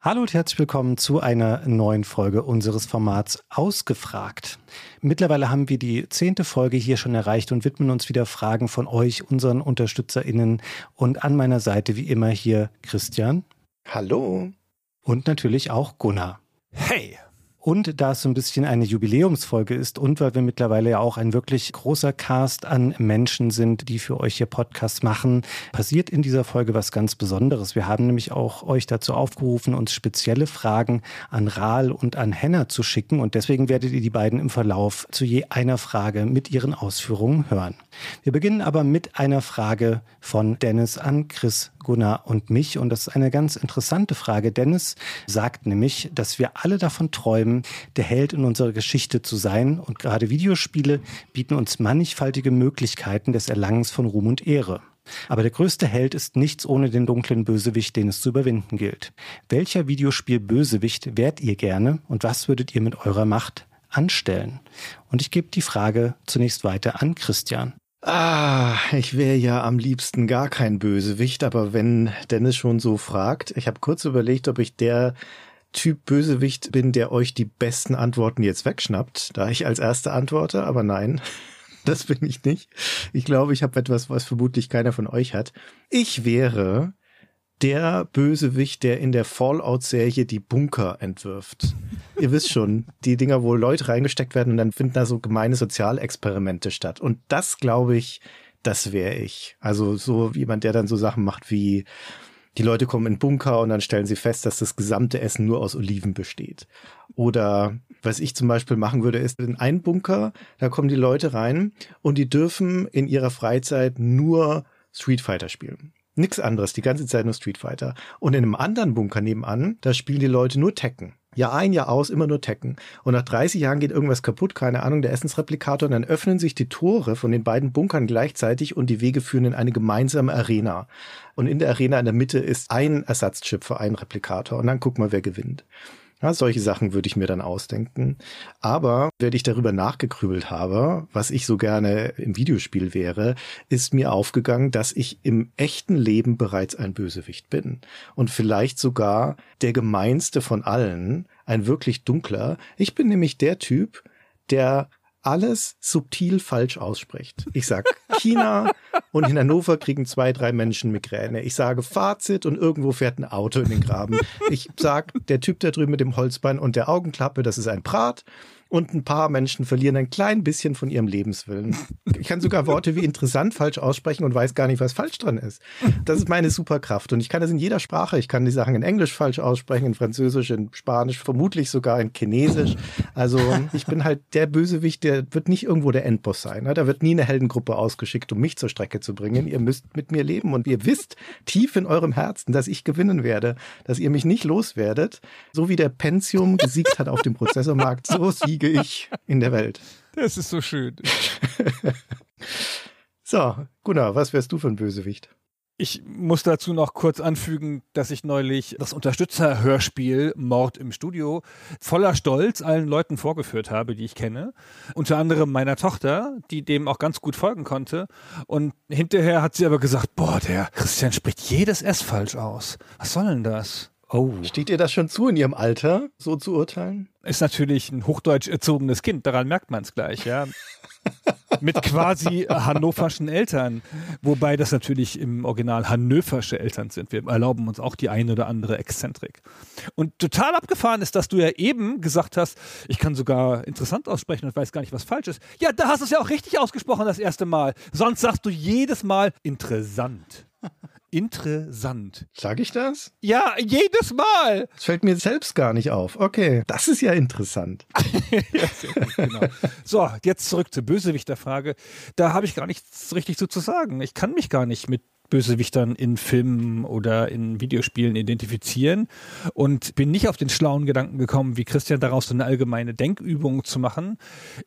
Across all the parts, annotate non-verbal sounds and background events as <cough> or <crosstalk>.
Hallo und herzlich willkommen zu einer neuen Folge unseres Formats Ausgefragt. Mittlerweile haben wir die zehnte Folge hier schon erreicht und widmen uns wieder Fragen von euch, unseren UnterstützerInnen. Und an meiner Seite wie immer hier Christian. Hallo. Und natürlich auch Gunnar. Hey. Und da es so ein bisschen eine Jubiläumsfolge ist und weil wir mittlerweile ja auch ein wirklich großer Cast an Menschen sind, die für euch hier Podcasts machen, passiert in dieser Folge was ganz Besonderes. Wir haben nämlich auch euch dazu aufgerufen, uns spezielle Fragen an Rahl und an Henna zu schicken und deswegen werdet ihr die beiden im Verlauf zu je einer Frage mit ihren Ausführungen hören. Wir beginnen aber mit einer Frage von Dennis an Chris Gunnar und mich. Und das ist eine ganz interessante Frage. Dennis sagt nämlich, dass wir alle davon träumen, der Held in unserer Geschichte zu sein. Und gerade Videospiele bieten uns mannigfaltige Möglichkeiten des Erlangens von Ruhm und Ehre. Aber der größte Held ist nichts ohne den dunklen Bösewicht, den es zu überwinden gilt. Welcher Videospiel-Bösewicht wärt ihr gerne und was würdet ihr mit eurer Macht anstellen? Und ich gebe die Frage zunächst weiter an Christian. Ah, ich wäre ja am liebsten gar kein Bösewicht, aber wenn Dennis schon so fragt, ich habe kurz überlegt, ob ich der Typ Bösewicht bin, der euch die besten Antworten jetzt wegschnappt, da ich als erste antworte, aber nein, <laughs> das bin ich nicht. Ich glaube, ich habe etwas, was vermutlich keiner von euch hat. Ich wäre der Bösewicht, der in der Fallout-Serie die Bunker entwirft. Ihr wisst schon, die Dinger, wo Leute reingesteckt werden und dann finden da so gemeine Sozialexperimente statt. Und das, glaube ich, das wäre ich. Also so jemand, der dann so Sachen macht wie, die Leute kommen in Bunker und dann stellen sie fest, dass das gesamte Essen nur aus Oliven besteht. Oder was ich zum Beispiel machen würde, ist in einen Bunker, da kommen die Leute rein und die dürfen in ihrer Freizeit nur Street Fighter spielen. Nix anderes, die ganze Zeit nur Street Fighter. Und in einem anderen Bunker nebenan, da spielen die Leute nur Tekken. Jahr ein, Jahr aus, immer nur Tekken. Und nach 30 Jahren geht irgendwas kaputt, keine Ahnung, der Essensreplikator, und dann öffnen sich die Tore von den beiden Bunkern gleichzeitig und die Wege führen in eine gemeinsame Arena. Und in der Arena in der Mitte ist ein Ersatzchip für einen Replikator. Und dann guck mal, wer gewinnt. Ja, solche Sachen würde ich mir dann ausdenken. Aber wenn ich darüber nachgegrübelt habe, was ich so gerne im Videospiel wäre, ist mir aufgegangen, dass ich im echten Leben bereits ein Bösewicht bin. Und vielleicht sogar der gemeinste von allen, ein wirklich dunkler. Ich bin nämlich der Typ, der alles subtil falsch ausspricht. Ich sag China und in Hannover kriegen zwei, drei Menschen Migräne. Ich sage Fazit und irgendwo fährt ein Auto in den Graben. Ich sag, der Typ da drüben mit dem Holzbein und der Augenklappe, das ist ein Prat und ein paar Menschen verlieren ein klein bisschen von ihrem Lebenswillen. Ich kann sogar Worte wie interessant falsch aussprechen und weiß gar nicht, was falsch dran ist. Das ist meine Superkraft und ich kann das in jeder Sprache. Ich kann die Sachen in Englisch falsch aussprechen, in Französisch, in Spanisch, vermutlich sogar in Chinesisch. Also ich bin halt der Bösewicht, der wird nicht irgendwo der Endboss sein. Ne? Da wird nie eine Heldengruppe ausgeschickt, um mich zur Strecke zu bringen. Ihr müsst mit mir leben und ihr wisst tief in eurem Herzen, dass ich gewinnen werde, dass ihr mich nicht loswerdet. So wie der Pentium gesiegt hat auf dem Prozessormarkt, so siegt siege ich in der Welt. <laughs> Das ist so schön. <laughs> so, Gunnar, was wärst du für ein Bösewicht? Ich muss dazu noch kurz anfügen, dass ich neulich das Unterstützerhörspiel Mord im Studio voller Stolz allen Leuten vorgeführt habe, die ich kenne. Unter anderem meiner Tochter, die dem auch ganz gut folgen konnte. Und hinterher hat sie aber gesagt, boah, der Christian spricht jedes S falsch aus. Was soll denn das? Oh. Steht ihr das schon zu in ihrem Alter, so zu urteilen? Ist natürlich ein hochdeutsch erzogenes Kind, daran merkt man es gleich, ja. <laughs> Mit quasi hannoverschen Eltern. Wobei das natürlich im Original hannöversche Eltern sind. Wir erlauben uns auch die eine oder andere Exzentrik. Und total abgefahren ist, dass du ja eben gesagt hast, ich kann sogar interessant aussprechen und weiß gar nicht, was falsch ist. Ja, da hast du es ja auch richtig ausgesprochen das erste Mal. Sonst sagst du jedes Mal interessant interessant. Sag ich das? Ja, jedes Mal. Das fällt mir selbst gar nicht auf. Okay, das ist ja interessant. <laughs> ja, genau. So, jetzt zurück zur Bösewichterfrage. Da habe ich gar nichts richtig zu, zu sagen. Ich kann mich gar nicht mit Bösewichtern in Filmen oder in Videospielen identifizieren und bin nicht auf den schlauen Gedanken gekommen, wie Christian daraus so eine allgemeine Denkübung zu machen.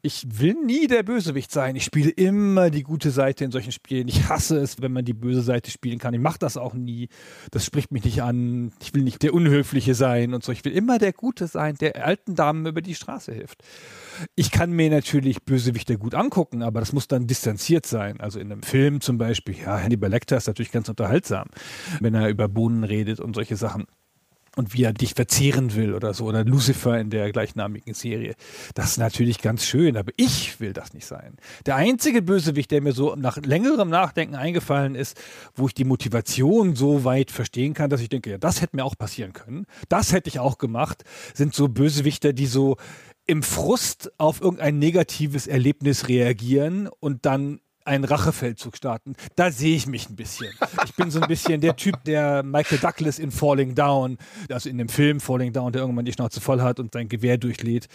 Ich will nie der Bösewicht sein. Ich spiele immer die gute Seite in solchen Spielen. Ich hasse es, wenn man die böse Seite spielen kann. Ich mache das auch nie. Das spricht mich nicht an. Ich will nicht der Unhöfliche sein und so. Ich will immer der Gute sein, der alten Damen über die Straße hilft. Ich kann mir natürlich Bösewichter gut angucken, aber das muss dann distanziert sein. Also in einem Film zum Beispiel, ja, Hannibal Lecter ist natürlich ganz unterhaltsam, wenn er über Bohnen redet und solche Sachen. und wie er dich verzehren will oder so. Oder Lucifer in der gleichnamigen Serie. Das ist natürlich ganz schön, aber ich will das nicht sein. Der einzige Bösewicht, der mir so nach längerem Nachdenken eingefallen ist, wo ich die Motivation so weit verstehen kann, dass ich denke, ja, das hätte mir auch passieren können. Das hätte ich auch gemacht, sind so Bösewichter, die so im Frust auf irgendein negatives Erlebnis reagieren und dann einen Rachefeldzug starten. Da sehe ich mich ein bisschen. Ich bin so ein bisschen der Typ, der Michael Douglas in Falling Down, also in dem Film Falling Down, der irgendwann die Schnauze voll hat und sein Gewehr durchlädt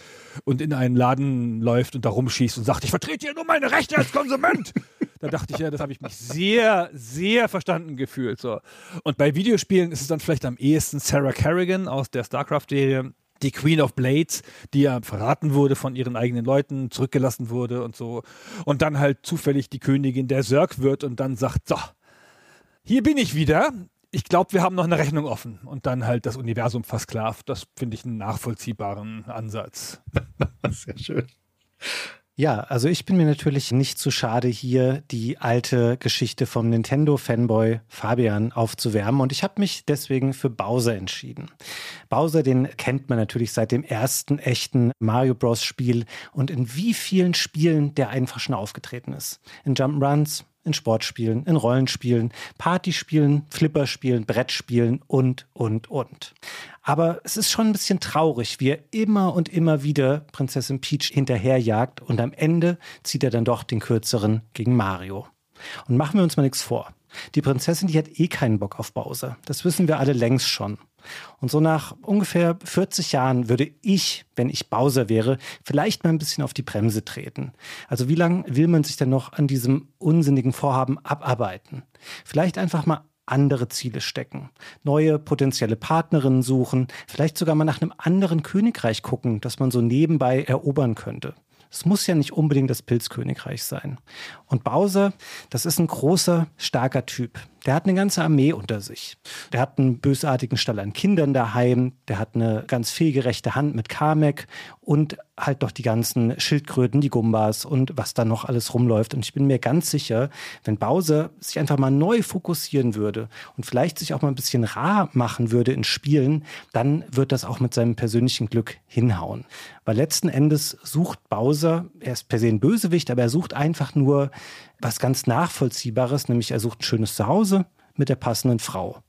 und in einen Laden läuft und da rumschießt und sagt, ich vertrete hier nur meine Rechte als Konsument. Da dachte ich, ja, das habe ich mich sehr, sehr verstanden gefühlt. So. Und bei Videospielen ist es dann vielleicht am ehesten Sarah Kerrigan aus der StarCraft-Serie, die Queen of Blades, die ja verraten wurde von ihren eigenen Leuten, zurückgelassen wurde und so. Und dann halt zufällig die Königin der Sörg wird und dann sagt, so, hier bin ich wieder. Ich glaube, wir haben noch eine Rechnung offen. Und dann halt das Universum versklavt. Das finde ich einen nachvollziehbaren Ansatz. <laughs> Sehr schön. Ja, also ich bin mir natürlich nicht zu schade, hier die alte Geschichte vom Nintendo-Fanboy Fabian aufzuwärmen und ich habe mich deswegen für Bowser entschieden. Bowser, den kennt man natürlich seit dem ersten echten Mario Bros. Spiel und in wie vielen Spielen der einfach schon aufgetreten ist. In Jump'n'Runs, in Sportspielen, in Rollenspielen, Partyspielen, Flipperspielen, Brettspielen und, und, und. Aber es ist schon ein bisschen traurig, wie er immer und immer wieder Prinzessin Peach hinterherjagt und am Ende zieht er dann doch den kürzeren gegen Mario. Und machen wir uns mal nichts vor. Die Prinzessin, die hat eh keinen Bock auf Bowser. Das wissen wir alle längst schon. Und so nach ungefähr 40 Jahren würde ich, wenn ich Bowser wäre, vielleicht mal ein bisschen auf die Bremse treten. Also wie lange will man sich denn noch an diesem unsinnigen Vorhaben abarbeiten? Vielleicht einfach mal andere Ziele stecken, neue potenzielle Partnerinnen suchen, vielleicht sogar mal nach einem anderen Königreich gucken, das man so nebenbei erobern könnte. Es muss ja nicht unbedingt das Pilzkönigreich sein. Und Bowser, das ist ein großer, starker Typ. Der hat eine ganze Armee unter sich. Der hat einen bösartigen Stall an Kindern daheim. Der hat eine ganz fehlgerechte Hand mit Kamek und halt doch die ganzen Schildkröten, die Gumbas und was da noch alles rumläuft. Und ich bin mir ganz sicher, wenn Bowser sich einfach mal neu fokussieren würde und vielleicht sich auch mal ein bisschen rar machen würde in Spielen, dann wird das auch mit seinem persönlichen Glück hinhauen. Weil letzten Endes sucht Bowser, er ist per se ein Bösewicht, aber er sucht einfach nur was ganz Nachvollziehbares, nämlich er sucht ein schönes Zuhause mit der passenden Frau.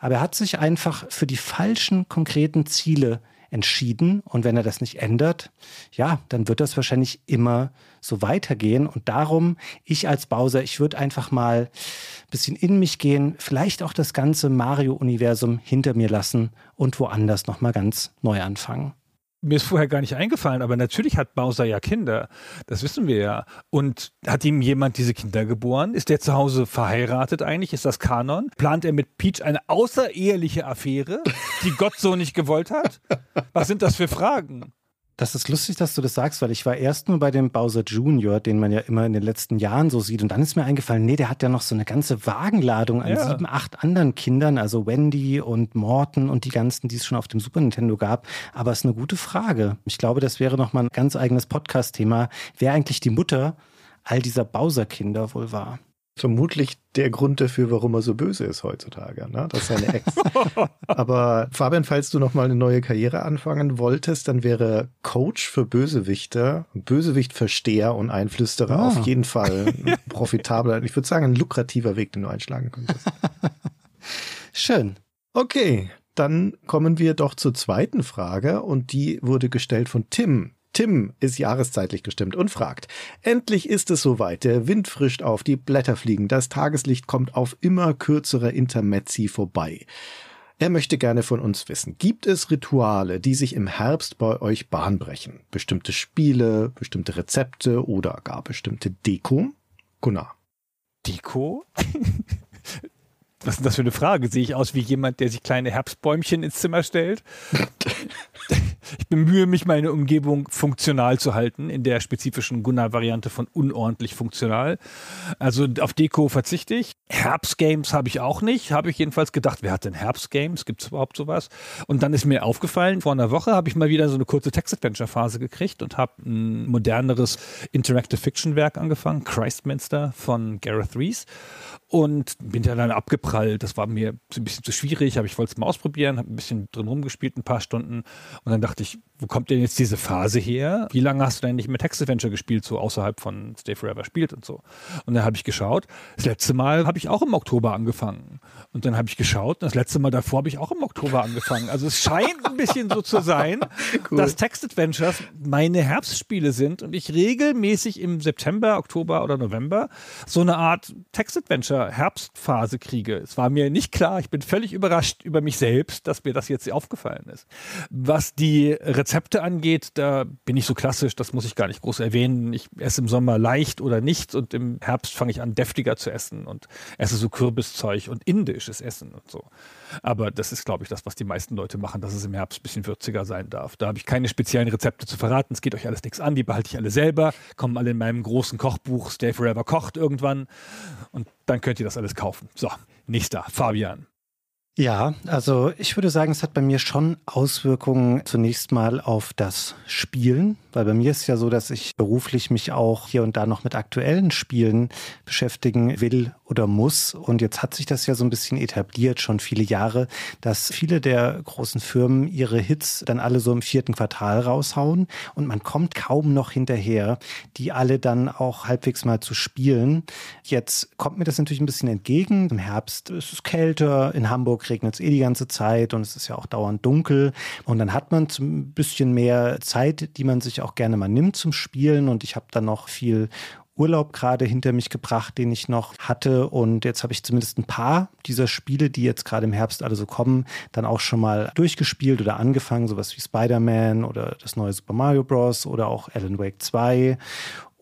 Aber er hat sich einfach für die falschen konkreten Ziele entschieden und wenn er das nicht ändert, ja, dann wird das wahrscheinlich immer so weitergehen und darum, ich als Bowser, ich würde einfach mal ein bisschen in mich gehen, vielleicht auch das ganze Mario-Universum hinter mir lassen und woanders nochmal ganz neu anfangen. Mir ist vorher gar nicht eingefallen, aber natürlich hat Bowser ja Kinder. Das wissen wir ja. Und hat ihm jemand diese Kinder geboren? Ist der zu Hause verheiratet eigentlich? Ist das Kanon? Plant er mit Peach eine außereheliche Affäre, die Gott so nicht gewollt hat? Was sind das für Fragen? Das ist lustig, dass du das sagst, weil ich war erst nur bei dem Bowser Junior, den man ja immer in den letzten Jahren so sieht. Und dann ist mir eingefallen, nee, der hat ja noch so eine ganze Wagenladung an ja. sieben, acht anderen Kindern, also Wendy und Morton und die ganzen, die es schon auf dem Super Nintendo gab. Aber es ist eine gute Frage. Ich glaube, das wäre nochmal ein ganz eigenes Podcast-Thema, wer eigentlich die Mutter all dieser Bowser-Kinder wohl war vermutlich der Grund dafür, warum er so böse ist heutzutage. Ne? Das ist seine Ex. <laughs> Aber Fabian, falls du nochmal eine neue Karriere anfangen wolltest, dann wäre Coach für Bösewichter, Bösewichtversteher und Einflüsterer ah. auf jeden Fall <laughs> profitabler, ich würde sagen, ein lukrativer Weg, den du einschlagen könntest. <laughs> Schön. Okay, dann kommen wir doch zur zweiten Frage und die wurde gestellt von Tim. Tim ist jahreszeitlich gestimmt und fragt, endlich ist es soweit, der Wind frischt auf, die Blätter fliegen, das Tageslicht kommt auf immer kürzere Intermezzi vorbei. Er möchte gerne von uns wissen, gibt es Rituale, die sich im Herbst bei euch bahnbrechen? Bestimmte Spiele, bestimmte Rezepte oder gar bestimmte Deko? Gunnar. Deko? <laughs> Was ist das für eine Frage? Sehe ich aus wie jemand, der sich kleine Herbstbäumchen ins Zimmer stellt? <laughs> <laughs> Ich bemühe mich, meine Umgebung funktional zu halten, in der spezifischen Gunnar-Variante von unordentlich funktional. Also auf Deko verzichte ich. Herbstgames habe ich auch nicht. Habe ich jedenfalls gedacht, wer hat denn Herbstgames? Gibt es überhaupt sowas? Und dann ist mir aufgefallen, vor einer Woche habe ich mal wieder so eine kurze Text-Adventure-Phase gekriegt und habe ein moderneres Interactive Fiction-Werk angefangen, Christminster von Gareth Rees und bin ja dann abgeprallt. Das war mir ein bisschen zu schwierig, aber ich wollte es mal ausprobieren, habe ein bisschen drin rumgespielt, ein paar Stunden und dann dachte ich, wo kommt denn jetzt diese Phase her? Wie lange hast du denn nicht mehr Text Adventure gespielt, so außerhalb von Stay Forever spielt und so? Und dann habe ich geschaut, das letzte Mal habe ich auch im Oktober angefangen. Und dann habe ich geschaut, das letzte Mal davor habe ich auch im Oktober angefangen. Also es scheint ein bisschen so zu sein, <laughs> cool. dass Text Adventures meine Herbstspiele sind und ich regelmäßig im September, Oktober oder November so eine Art Text Adventure Herbstphase kriege. Es war mir nicht klar, ich bin völlig überrascht über mich selbst, dass mir das jetzt aufgefallen ist. Was die Rezepte angeht, da bin ich so klassisch, das muss ich gar nicht groß erwähnen. Ich esse im Sommer leicht oder nichts und im Herbst fange ich an, deftiger zu essen und esse so Kürbiszeug und indisches Essen und so. Aber das ist, glaube ich, das, was die meisten Leute machen, dass es im Herbst ein bisschen würziger sein darf. Da habe ich keine speziellen Rezepte zu verraten. Es geht euch alles nichts an. Die behalte ich alle selber. Kommen alle in meinem großen Kochbuch Stay Forever kocht irgendwann. Und dann könnt ihr das alles kaufen. So, nächster, Fabian. Ja, also ich würde sagen, es hat bei mir schon Auswirkungen zunächst mal auf das Spielen, weil bei mir ist ja so, dass ich beruflich mich auch hier und da noch mit aktuellen Spielen beschäftigen will oder muss. Und jetzt hat sich das ja so ein bisschen etabliert, schon viele Jahre, dass viele der großen Firmen ihre Hits dann alle so im vierten Quartal raushauen und man kommt kaum noch hinterher, die alle dann auch halbwegs mal zu spielen. Jetzt kommt mir das natürlich ein bisschen entgegen. Im Herbst ist es kälter, in Hamburg regnet es eh die ganze Zeit und es ist ja auch dauernd dunkel. Und dann hat man ein bisschen mehr Zeit, die man sich auch gerne mal nimmt zum Spielen. Und ich habe dann noch viel Urlaub gerade hinter mich gebracht, den ich noch hatte. Und jetzt habe ich zumindest ein paar dieser Spiele, die jetzt gerade im Herbst alle so kommen, dann auch schon mal durchgespielt oder angefangen, sowas wie Spider-Man oder das neue Super Mario Bros. oder auch Alan Wake 2.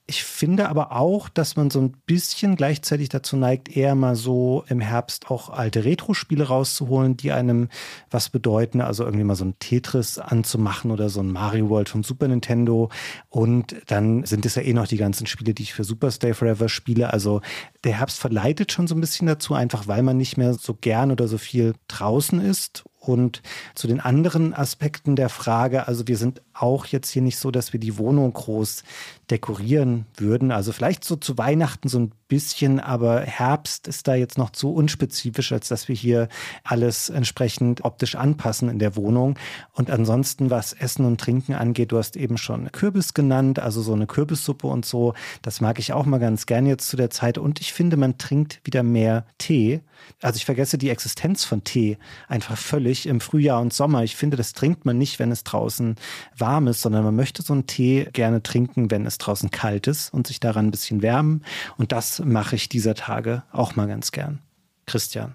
Ich finde aber auch, dass man so ein bisschen gleichzeitig dazu neigt, eher mal so im Herbst auch alte Retro-Spiele rauszuholen, die einem was bedeuten. Also irgendwie mal so ein Tetris anzumachen oder so ein Mario World vom Super Nintendo. Und dann sind es ja eh noch die ganzen Spiele, die ich für Super Stay Forever spiele. Also der Herbst verleitet schon so ein bisschen dazu, einfach weil man nicht mehr so gern oder so viel draußen ist und zu den anderen Aspekten der Frage, also wir sind auch jetzt hier nicht so, dass wir die Wohnung groß dekorieren würden. Also vielleicht so zu Weihnachten so ein bisschen, aber Herbst ist da jetzt noch zu unspezifisch, als dass wir hier alles entsprechend optisch anpassen in der Wohnung. Und ansonsten, was Essen und Trinken angeht, du hast eben schon Kürbis genannt, also so eine Kürbissuppe und so. Das mag ich auch mal ganz gern jetzt zu der Zeit. Und ich finde, man trinkt wieder mehr Tee. Also ich vergesse die Existenz von Tee einfach völlig im Frühjahr und Sommer. Ich finde, das trinkt man nicht, wenn es draußen warm ist, sondern man möchte so einen Tee gerne trinken, wenn es draußen kalt ist und sich daran ein bisschen wärmen. Und das mache ich dieser Tage auch mal ganz gern. Christian.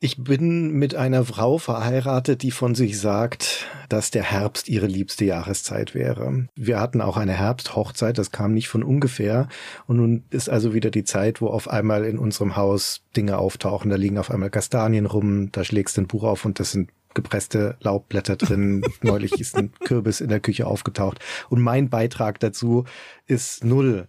Ich bin mit einer Frau verheiratet, die von sich sagt, dass der Herbst ihre liebste Jahreszeit wäre. Wir hatten auch eine Herbsthochzeit, das kam nicht von ungefähr. Und nun ist also wieder die Zeit, wo auf einmal in unserem Haus Dinge auftauchen. Da liegen auf einmal Kastanien rum, da schlägst du ein Buch auf und das sind gepresste Laubblätter drin. <laughs> Neulich ist ein Kürbis in der Küche aufgetaucht. Und mein Beitrag dazu ist null.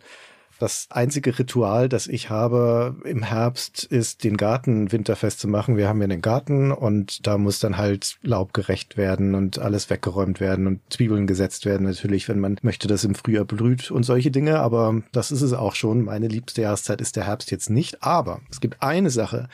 Das einzige Ritual, das ich habe im Herbst, ist, den Garten winterfest zu machen. Wir haben ja einen Garten und da muss dann halt Laub gerecht werden und alles weggeräumt werden und Zwiebeln gesetzt werden. Natürlich, wenn man möchte, dass im Frühjahr blüht und solche Dinge. Aber das ist es auch schon. Meine liebste Jahreszeit ist der Herbst jetzt nicht. Aber es gibt eine Sache,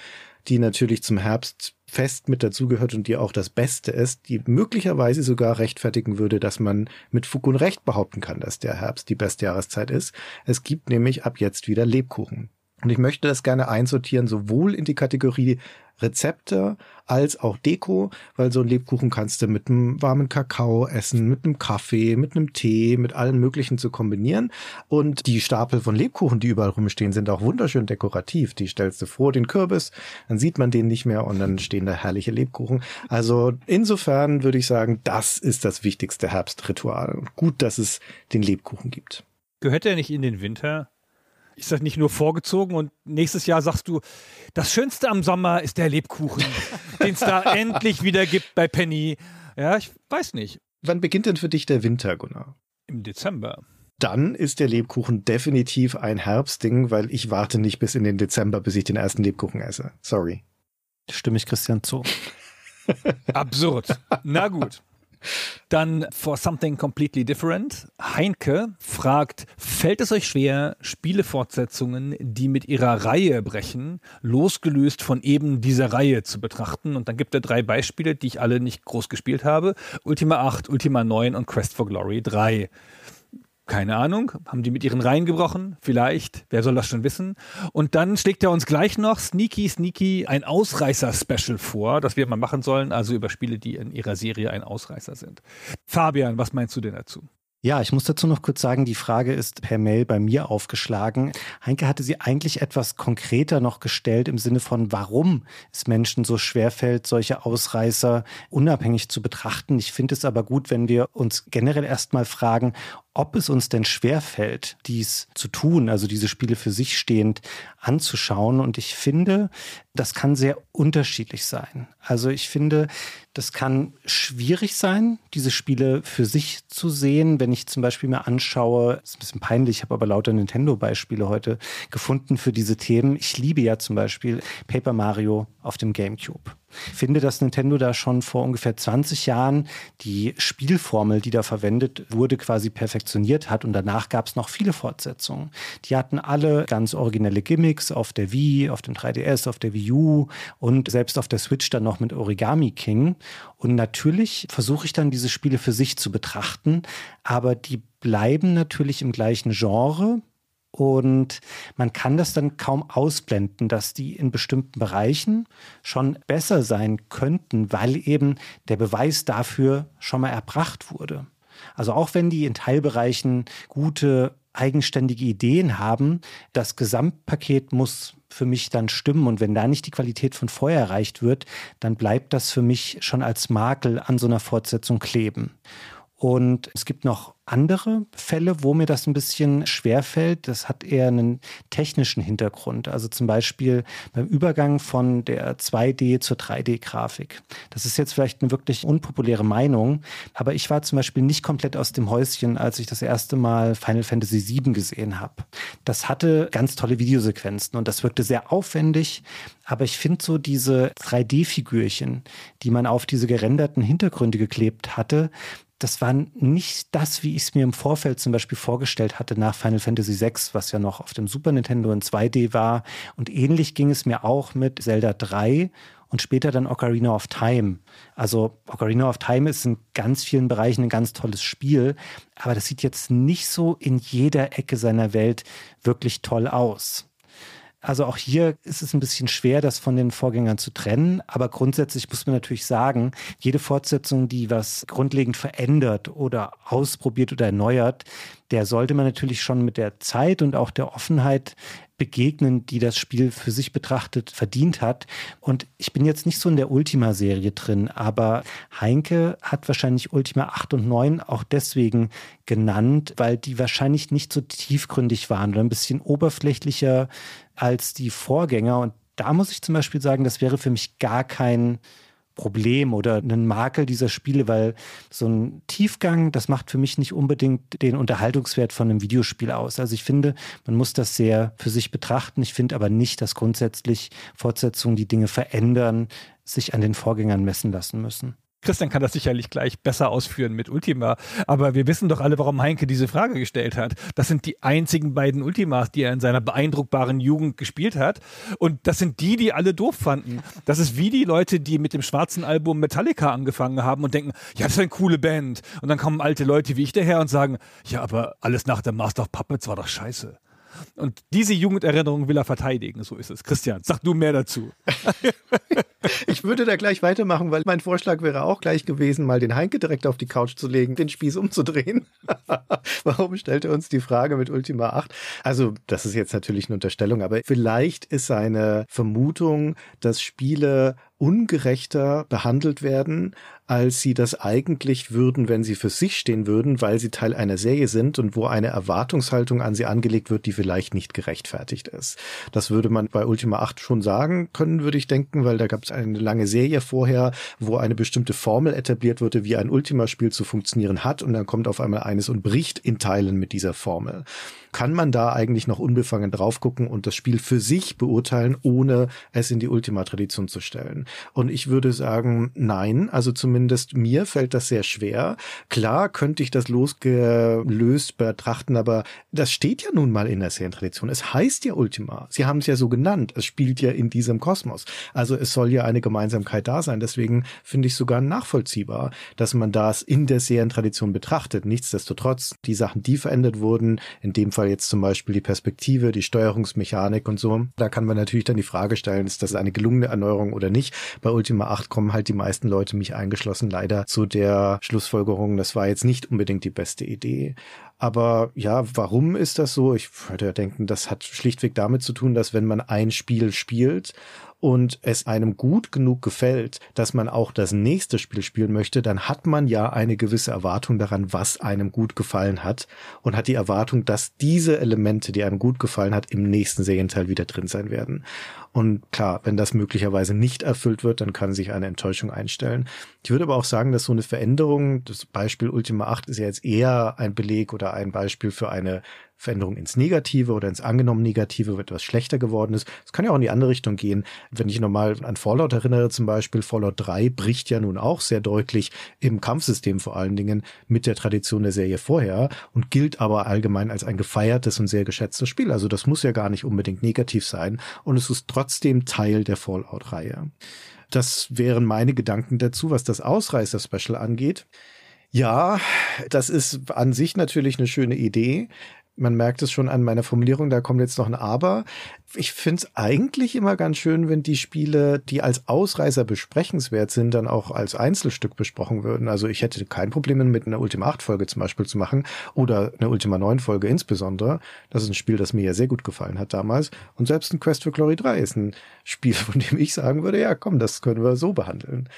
die natürlich zum Herbst fest mit dazugehört und die auch das Beste ist, die möglicherweise sogar rechtfertigen würde, dass man mit Fug und Recht behaupten kann, dass der Herbst die beste Jahreszeit ist. Es gibt nämlich ab jetzt wieder Lebkuchen. Und ich möchte das gerne einsortieren, sowohl in die Kategorie Rezepte als auch Deko, weil so ein Lebkuchen kannst du mit einem warmen Kakao essen, mit einem Kaffee, mit einem Tee, mit allen möglichen zu kombinieren. Und die Stapel von Lebkuchen, die überall rumstehen, sind auch wunderschön dekorativ. Die stellst du vor den Kürbis, dann sieht man den nicht mehr und dann stehen da herrliche Lebkuchen. Also insofern würde ich sagen, das ist das wichtigste Herbstritual. Gut, dass es den Lebkuchen gibt. Gehört er nicht in den Winter? Ist das nicht nur vorgezogen und nächstes Jahr sagst du, das Schönste am Sommer ist der Lebkuchen, <laughs> den es da endlich wieder gibt bei Penny. Ja, ich weiß nicht. Wann beginnt denn für dich der Winter, Gunnar? Im Dezember. Dann ist der Lebkuchen definitiv ein Herbstding, weil ich warte nicht bis in den Dezember, bis ich den ersten Lebkuchen esse. Sorry. Stimme ich Christian zu. <laughs> Absurd. Na gut. Dann for something completely different. Heinke fragt, fällt es euch schwer, Spielefortsetzungen, die mit ihrer Reihe brechen, losgelöst von eben dieser Reihe zu betrachten? Und dann gibt er drei Beispiele, die ich alle nicht groß gespielt habe. Ultima 8, Ultima 9 und Quest for Glory 3. Keine Ahnung. Haben die mit ihren Reihen gebrochen? Vielleicht. Wer soll das schon wissen? Und dann schlägt er uns gleich noch sneaky, sneaky ein Ausreißer-Special vor, das wir mal machen sollen, also über Spiele, die in ihrer Serie ein Ausreißer sind. Fabian, was meinst du denn dazu? Ja, ich muss dazu noch kurz sagen, die Frage ist per Mail bei mir aufgeschlagen. Heinke hatte sie eigentlich etwas konkreter noch gestellt im Sinne von, warum es Menschen so schwerfällt, solche Ausreißer unabhängig zu betrachten. Ich finde es aber gut, wenn wir uns generell erstmal fragen, ob es uns denn schwerfällt, dies zu tun, also diese Spiele für sich stehend anzuschauen. Und ich finde, das kann sehr unterschiedlich sein. Also ich finde, das kann schwierig sein, diese Spiele für sich zu sehen. Wenn ich zum Beispiel mir anschaue, ist ein bisschen peinlich, ich habe aber lauter Nintendo-Beispiele heute gefunden für diese Themen. Ich liebe ja zum Beispiel Paper Mario auf dem GameCube finde, dass Nintendo da schon vor ungefähr 20 Jahren die Spielformel, die da verwendet wurde, quasi perfektioniert hat. Und danach gab es noch viele Fortsetzungen. Die hatten alle ganz originelle Gimmicks auf der Wii, auf dem 3DS, auf der Wii U und selbst auf der Switch dann noch mit Origami King. Und natürlich versuche ich dann diese Spiele für sich zu betrachten, aber die bleiben natürlich im gleichen Genre, und man kann das dann kaum ausblenden, dass die in bestimmten Bereichen schon besser sein könnten, weil eben der Beweis dafür schon mal erbracht wurde. Also auch wenn die in Teilbereichen gute eigenständige Ideen haben, das Gesamtpaket muss für mich dann stimmen. Und wenn da nicht die Qualität von vorher erreicht wird, dann bleibt das für mich schon als Makel an so einer Fortsetzung kleben. Und es gibt noch andere Fälle, wo mir das ein bisschen schwerfällt. Das hat eher einen technischen Hintergrund. Also zum Beispiel beim Übergang von der 2D zur 3D-Grafik. Das ist jetzt vielleicht eine wirklich unpopuläre Meinung, aber ich war zum Beispiel nicht komplett aus dem Häuschen, als ich das erste Mal Final Fantasy VII gesehen habe. Das hatte ganz tolle Videosequenzen und das wirkte sehr aufwendig, aber ich finde so diese 3D-Figürchen, die man auf diese gerenderten Hintergründe geklebt hatte, das war nicht das, wie ich es mir im Vorfeld zum Beispiel vorgestellt hatte nach Final Fantasy VI, was ja noch auf dem Super Nintendo in 2D war. Und ähnlich ging es mir auch mit Zelda 3 und später dann Ocarina of Time. Also Ocarina of Time ist in ganz vielen Bereichen ein ganz tolles Spiel, aber das sieht jetzt nicht so in jeder Ecke seiner Welt wirklich toll aus. Also auch hier ist es ein bisschen schwer, das von den Vorgängern zu trennen. Aber grundsätzlich muss man natürlich sagen, jede Fortsetzung, die was grundlegend verändert oder ausprobiert oder erneuert, der sollte man natürlich schon mit der Zeit und auch der Offenheit begegnen, die das Spiel für sich betrachtet verdient hat. Und ich bin jetzt nicht so in der Ultima-Serie drin, aber Heinke hat wahrscheinlich Ultima 8 und 9 auch deswegen genannt, weil die wahrscheinlich nicht so tiefgründig waren oder ein bisschen oberflächlicher als die Vorgänger. Und da muss ich zum Beispiel sagen, das wäre für mich gar kein Problem oder einen Makel dieser Spiele, weil so ein Tiefgang, das macht für mich nicht unbedingt den Unterhaltungswert von einem Videospiel aus. Also ich finde, man muss das sehr für sich betrachten. Ich finde aber nicht, dass grundsätzlich Fortsetzungen, die Dinge verändern, sich an den Vorgängern messen lassen müssen. Christian kann das sicherlich gleich besser ausführen mit Ultima. Aber wir wissen doch alle, warum Heinke diese Frage gestellt hat. Das sind die einzigen beiden Ultimas, die er in seiner beeindruckbaren Jugend gespielt hat. Und das sind die, die alle doof fanden. Das ist wie die Leute, die mit dem schwarzen Album Metallica angefangen haben und denken, ja, das ist eine coole Band. Und dann kommen alte Leute wie ich daher und sagen, ja, aber alles nach der Master of Puppets war doch scheiße. Und diese Jugenderinnerung will er verteidigen, so ist es. Christian, sag du mehr dazu. <laughs> ich würde da gleich weitermachen, weil mein Vorschlag wäre auch gleich gewesen, mal den Heinke direkt auf die Couch zu legen, den Spieß umzudrehen. <laughs> Warum stellt er uns die Frage mit Ultima 8? Also, das ist jetzt natürlich eine Unterstellung, aber vielleicht ist seine Vermutung, dass Spiele ungerechter behandelt werden, als sie das eigentlich würden, wenn sie für sich stehen würden, weil sie Teil einer Serie sind und wo eine Erwartungshaltung an sie angelegt wird, die vielleicht nicht gerechtfertigt ist. Das würde man bei Ultima 8 schon sagen können, würde ich denken, weil da gab es eine lange Serie vorher, wo eine bestimmte Formel etabliert wurde, wie ein Ultima-Spiel zu funktionieren hat und dann kommt auf einmal eines und bricht in Teilen mit dieser Formel kann man da eigentlich noch unbefangen drauf gucken und das Spiel für sich beurteilen, ohne es in die Ultima-Tradition zu stellen. Und ich würde sagen, nein, also zumindest mir fällt das sehr schwer. Klar könnte ich das losgelöst betrachten, aber das steht ja nun mal in der Serientradition. Es heißt ja Ultima. Sie haben es ja so genannt. Es spielt ja in diesem Kosmos. Also es soll ja eine Gemeinsamkeit da sein. Deswegen finde ich sogar nachvollziehbar, dass man das in der Serientradition betrachtet. Nichtsdestotrotz, die Sachen, die verändert wurden, in dem Fall Fall jetzt zum Beispiel die Perspektive, die Steuerungsmechanik und so. Da kann man natürlich dann die Frage stellen, ist das eine gelungene Erneuerung oder nicht? Bei Ultima 8 kommen halt die meisten Leute, mich eingeschlossen, leider zu der Schlussfolgerung, das war jetzt nicht unbedingt die beste Idee. Aber ja, warum ist das so? Ich würde ja denken, das hat schlichtweg damit zu tun, dass wenn man ein Spiel spielt und es einem gut genug gefällt, dass man auch das nächste Spiel spielen möchte, dann hat man ja eine gewisse Erwartung daran, was einem gut gefallen hat und hat die Erwartung, dass diese Elemente, die einem gut gefallen hat, im nächsten Serienteil wieder drin sein werden. Und klar, wenn das möglicherweise nicht erfüllt wird, dann kann sich eine Enttäuschung einstellen. Ich würde aber auch sagen, dass so eine Veränderung, das Beispiel Ultima 8 ist ja jetzt eher ein Beleg oder ein Beispiel für eine Veränderung ins Negative oder ins angenommen Negative, etwas schlechter geworden ist. Es kann ja auch in die andere Richtung gehen. Wenn ich nochmal an Fallout erinnere, zum Beispiel, Fallout 3 bricht ja nun auch sehr deutlich im Kampfsystem vor allen Dingen mit der Tradition der Serie vorher und gilt aber allgemein als ein gefeiertes und sehr geschätztes Spiel. Also das muss ja gar nicht unbedingt negativ sein und es ist trotzdem Teil der Fallout-Reihe. Das wären meine Gedanken dazu, was das Ausreißer-Special angeht. Ja, das ist an sich natürlich eine schöne Idee man merkt es schon an meiner Formulierung, da kommt jetzt noch ein Aber. Ich finde es eigentlich immer ganz schön, wenn die Spiele, die als Ausreißer besprechenswert sind, dann auch als Einzelstück besprochen würden. Also ich hätte kein Problem mit einer Ultima 8 Folge zum Beispiel zu machen oder eine Ultima 9 Folge insbesondere. Das ist ein Spiel, das mir ja sehr gut gefallen hat damals. Und selbst ein Quest for Glory 3 ist ein Spiel, <laughs> von dem ich sagen würde, ja komm, das können wir so behandeln.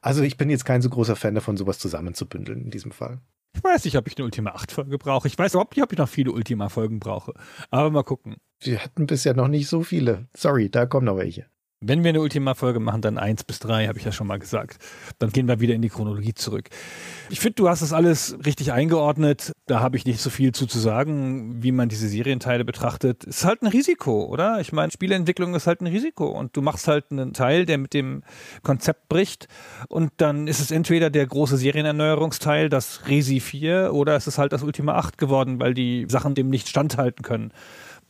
Also ich bin jetzt kein so großer Fan davon, sowas zusammenzubündeln in diesem Fall. Ich weiß nicht, ob ich eine Ultima 8 Folge brauche. Ich weiß überhaupt nicht, ob ich noch viele Ultima Folgen brauche. Aber mal gucken. Wir hatten bisher noch nicht so viele. Sorry, da kommen noch welche. Wenn wir eine Ultima-Folge machen, dann eins bis drei, habe ich ja schon mal gesagt. Dann gehen wir wieder in die Chronologie zurück. Ich finde, du hast das alles richtig eingeordnet. Da habe ich nicht so viel zu, zu sagen, wie man diese Serienteile betrachtet. Es ist halt ein Risiko, oder? Ich meine, Spieleentwicklung ist halt ein Risiko. Und du machst halt einen Teil, der mit dem Konzept bricht. Und dann ist es entweder der große Serienerneuerungsteil, das Resi 4, oder es ist halt das Ultima 8 geworden, weil die Sachen dem nicht standhalten können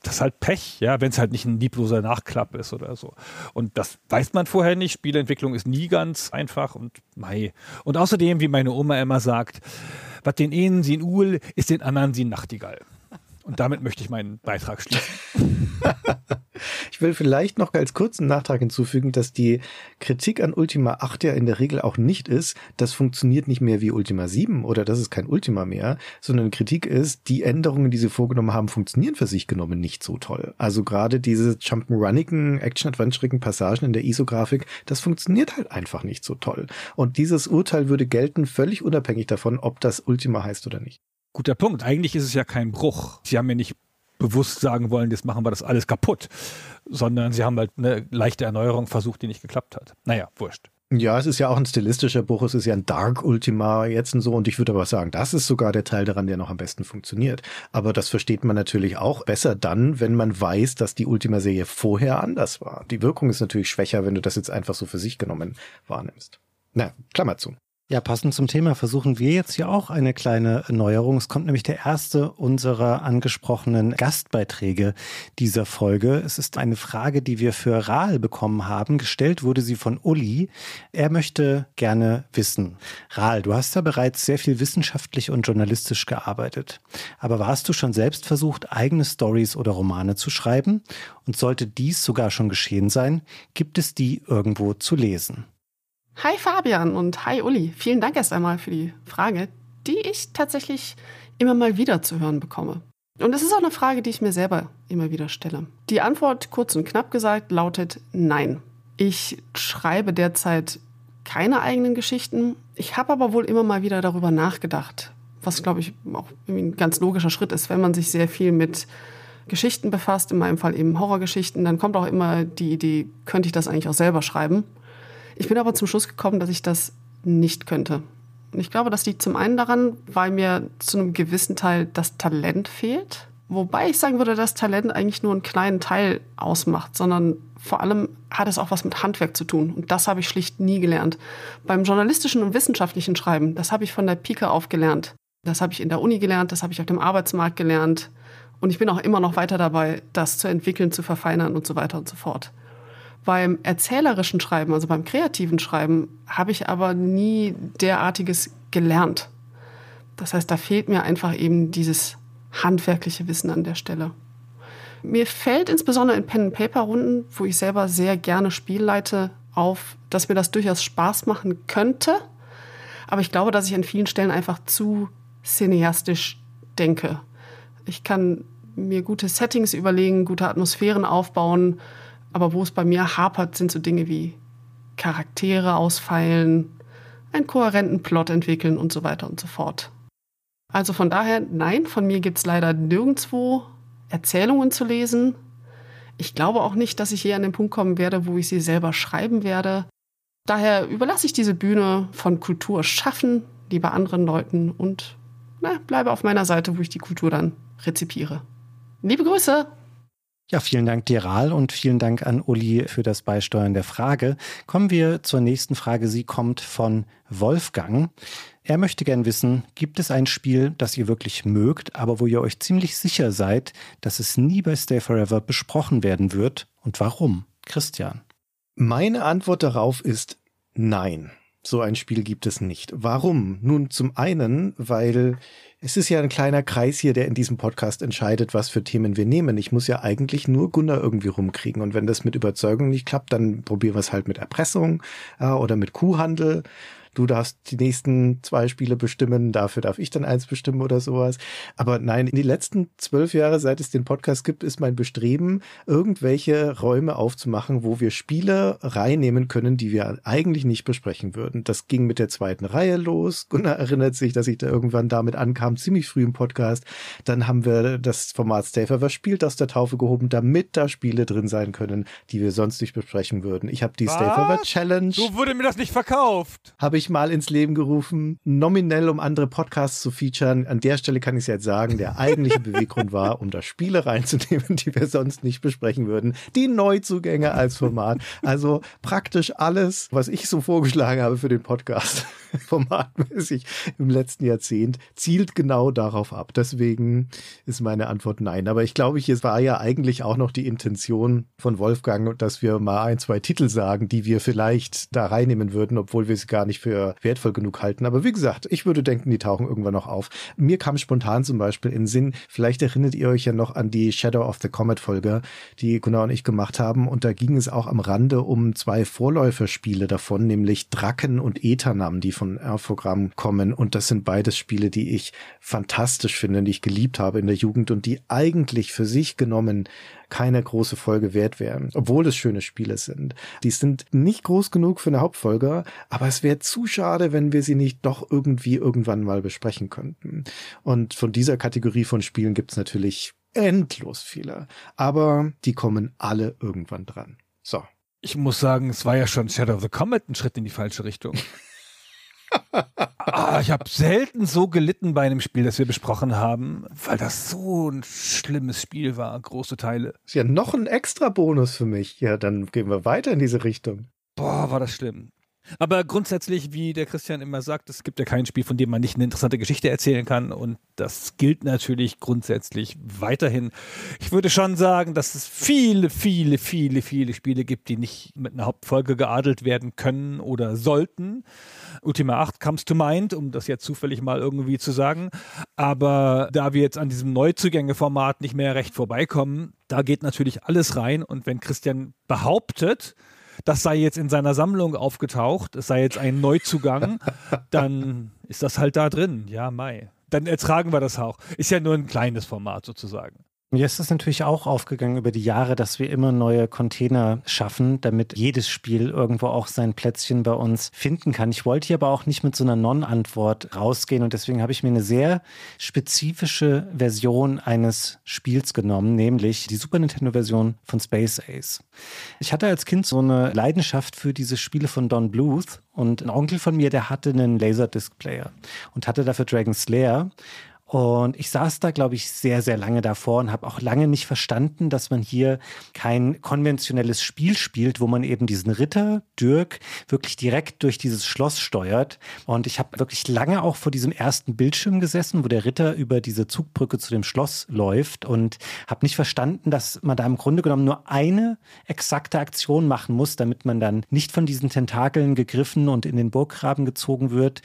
das ist halt Pech, ja, wenn es halt nicht ein liebloser Nachklapp ist oder so. Und das weiß man vorher nicht. Spielentwicklung ist nie ganz einfach und mei. Und außerdem, wie meine Oma immer sagt, was den einen sie ein Uhl, ist den anderen sie ein Nachtigall. Und damit möchte ich meinen Beitrag schließen. ich will vielleicht noch als kurzen Nachtrag hinzufügen, dass die Kritik an Ultima 8 ja in der Regel auch nicht ist, das funktioniert nicht mehr wie Ultima 7 oder das ist kein Ultima mehr, sondern Kritik ist, die Änderungen, die sie vorgenommen haben, funktionieren für sich genommen nicht so toll. Also gerade diese Jump'n'Runnigen, Action-Adventurigen Passagen in der ISO-Grafik, das funktioniert halt einfach nicht so toll. Und dieses Urteil würde gelten, völlig unabhängig davon, ob das Ultima heißt oder nicht. Guter Punkt. Eigentlich ist es ja kein Bruch. Sie haben ja nicht bewusst sagen wollen, jetzt machen wir das alles kaputt, sondern sie haben halt eine leichte Erneuerung versucht, die nicht geklappt hat. Naja, wurscht. Ja, es ist ja auch ein stilistischer Bruch, es ist ja ein Dark Ultima jetzt und so und ich würde aber sagen, das ist sogar der Teil daran, der noch am besten funktioniert. Aber das versteht man natürlich auch besser dann, wenn man weiß, dass die Ultima-Serie vorher anders war. Die Wirkung ist natürlich schwächer, wenn du das jetzt einfach so für sich genommen wahrnimmst. Na, Klammer zu. Ja, passend zum Thema versuchen wir jetzt hier auch eine kleine Neuerung. Es kommt nämlich der erste unserer angesprochenen Gastbeiträge dieser Folge. Es ist eine Frage, die wir für Rahl bekommen haben. Gestellt wurde sie von Uli. Er möchte gerne wissen. Rahl, du hast da bereits sehr viel wissenschaftlich und journalistisch gearbeitet. Aber warst du schon selbst versucht, eigene Stories oder Romane zu schreiben? Und sollte dies sogar schon geschehen sein, gibt es die irgendwo zu lesen? Hi Fabian und hi Uli. Vielen Dank erst einmal für die Frage, die ich tatsächlich immer mal wieder zu hören bekomme. Und es ist auch eine Frage, die ich mir selber immer wieder stelle. Die Antwort, kurz und knapp gesagt, lautet Nein. Ich schreibe derzeit keine eigenen Geschichten Ich habe aber wohl immer mal wieder darüber nachgedacht, was, glaube ich, auch ein ganz logischer Schritt ist, wenn man sich sehr viel mit Geschichten befasst, in meinem Fall eben Horrorgeschichten, dann kommt auch immer die Idee, könnte ich das eigentlich auch selber schreiben? Ich bin aber zum Schluss gekommen, dass ich das nicht könnte. Und ich glaube, das liegt zum einen daran, weil mir zu einem gewissen Teil das Talent fehlt. Wobei ich sagen würde, dass Talent eigentlich nur einen kleinen Teil ausmacht, sondern vor allem hat es auch was mit Handwerk zu tun. Und das habe ich schlicht nie gelernt. Beim journalistischen und wissenschaftlichen Schreiben, das habe ich von der Pike auf gelernt. Das habe ich in der Uni gelernt, das habe ich auf dem Arbeitsmarkt gelernt. Und ich bin auch immer noch weiter dabei, das zu entwickeln, zu verfeinern und so weiter und so fort. Beim erzählerischen Schreiben, also beim kreativen Schreiben, habe ich aber nie derartiges gelernt. Das heißt, da fehlt mir einfach eben dieses handwerkliche Wissen an der Stelle. Mir fällt insbesondere in Pen-and-Paper-Runden, wo ich selber sehr gerne Spiel leite, auf, dass mir das durchaus Spaß machen könnte. Aber ich glaube, dass ich an vielen Stellen einfach zu cineastisch denke. Ich kann mir gute Settings überlegen, gute Atmosphären aufbauen. Aber wo es bei mir hapert, sind so Dinge wie Charaktere ausfeilen, einen kohärenten Plot entwickeln und so weiter und so fort. Also von daher, nein, von mir gibt es leider nirgendwo Erzählungen zu lesen. Ich glaube auch nicht, dass ich hier an den Punkt kommen werde, wo ich sie selber schreiben werde. Daher überlasse ich diese Bühne von Kultur schaffen, lieber anderen Leuten und na, bleibe auf meiner Seite, wo ich die Kultur dann rezipiere. Liebe Grüße! Ja, vielen Dank dir, Ral, und vielen Dank an Uli für das Beisteuern der Frage. Kommen wir zur nächsten Frage. Sie kommt von Wolfgang. Er möchte gern wissen, gibt es ein Spiel, das ihr wirklich mögt, aber wo ihr euch ziemlich sicher seid, dass es nie bei Stay Forever besprochen werden wird und warum? Christian. Meine Antwort darauf ist nein. So ein Spiel gibt es nicht. Warum? Nun zum einen, weil es ist ja ein kleiner Kreis hier, der in diesem Podcast entscheidet, was für Themen wir nehmen. Ich muss ja eigentlich nur Gunnar irgendwie rumkriegen. Und wenn das mit Überzeugung nicht klappt, dann probieren wir es halt mit Erpressung äh, oder mit Kuhhandel du darfst die nächsten zwei Spiele bestimmen, dafür darf ich dann eins bestimmen oder sowas. Aber nein, in die letzten zwölf Jahre, seit es den Podcast gibt, ist mein Bestreben, irgendwelche Räume aufzumachen, wo wir Spiele reinnehmen können, die wir eigentlich nicht besprechen würden. Das ging mit der zweiten Reihe los. Gunnar erinnert sich, dass ich da irgendwann damit ankam, ziemlich früh im Podcast. Dann haben wir das Format Stay Forever spielt aus der Taufe gehoben, damit da Spiele drin sein können, die wir sonst nicht besprechen würden. Ich habe die Was? Forever Challenge. So wurde mir das nicht verkauft. Habe ich ich mal ins Leben gerufen, nominell, um andere Podcasts zu featuren. An der Stelle kann ich es jetzt sagen, der eigentliche <laughs> Beweggrund war, um da Spiele reinzunehmen, die wir sonst nicht besprechen würden. Die Neuzugänge als Format. Also praktisch alles, was ich so vorgeschlagen habe für den Podcast, <laughs> formatmäßig im letzten Jahrzehnt, zielt genau darauf ab. Deswegen ist meine Antwort nein. Aber ich glaube, es war ja eigentlich auch noch die Intention von Wolfgang, dass wir mal ein, zwei Titel sagen, die wir vielleicht da reinnehmen würden, obwohl wir sie gar nicht für für wertvoll genug halten. Aber wie gesagt, ich würde denken, die tauchen irgendwann noch auf. Mir kam spontan zum Beispiel in Sinn, vielleicht erinnert ihr euch ja noch an die Shadow of the Comet Folge, die Gunnar und ich gemacht haben. Und da ging es auch am Rande um zwei Vorläuferspiele davon, nämlich Draken und Eternam, die von Erfogramm kommen. Und das sind beides Spiele, die ich fantastisch finde, die ich geliebt habe in der Jugend und die eigentlich für sich genommen keine große Folge wert wären, obwohl es schöne Spiele sind. Die sind nicht groß genug für eine Hauptfolge, aber es wäre zu schade, wenn wir sie nicht doch irgendwie irgendwann mal besprechen könnten. Und von dieser Kategorie von Spielen gibt es natürlich endlos viele, aber die kommen alle irgendwann dran. So. Ich muss sagen, es war ja schon Shadow of the Comet ein Schritt in die falsche Richtung. <laughs> ah, ich habe selten so gelitten bei einem Spiel, das wir besprochen haben, weil das so ein schlimmes Spiel war, große Teile. Ist ja noch ein extra Bonus für mich. Ja, dann gehen wir weiter in diese Richtung. Boah, war das schlimm. Aber grundsätzlich, wie der Christian immer sagt, es gibt ja kein Spiel, von dem man nicht eine interessante Geschichte erzählen kann. Und das gilt natürlich grundsätzlich weiterhin. Ich würde schon sagen, dass es viele, viele, viele, viele Spiele gibt, die nicht mit einer Hauptfolge geadelt werden können oder sollten. Ultima 8 comes to mind, um das jetzt zufällig mal irgendwie zu sagen. Aber da wir jetzt an diesem Neuzugänge-Format nicht mehr recht vorbeikommen, da geht natürlich alles rein. Und wenn Christian behauptet, das sei jetzt in seiner Sammlung aufgetaucht, es sei jetzt ein Neuzugang, dann ist das halt da drin. Ja, Mai. Dann ertragen wir das auch. Ist ja nur ein kleines Format sozusagen. Mir ist es natürlich auch aufgegangen über die Jahre, dass wir immer neue Container schaffen, damit jedes Spiel irgendwo auch sein Plätzchen bei uns finden kann. Ich wollte hier aber auch nicht mit so einer Non-Antwort rausgehen und deswegen habe ich mir eine sehr spezifische Version eines Spiels genommen, nämlich die Super Nintendo-Version von Space Ace. Ich hatte als Kind so eine Leidenschaft für diese Spiele von Don Bluth und ein Onkel von mir, der hatte einen Laserdisc-Player und hatte dafür Dragon Slayer. Und ich saß da, glaube ich, sehr, sehr lange davor und habe auch lange nicht verstanden, dass man hier kein konventionelles Spiel spielt, wo man eben diesen Ritter, Dirk, wirklich direkt durch dieses Schloss steuert. Und ich habe wirklich lange auch vor diesem ersten Bildschirm gesessen, wo der Ritter über diese Zugbrücke zu dem Schloss läuft und habe nicht verstanden, dass man da im Grunde genommen nur eine exakte Aktion machen muss, damit man dann nicht von diesen Tentakeln gegriffen und in den Burggraben gezogen wird,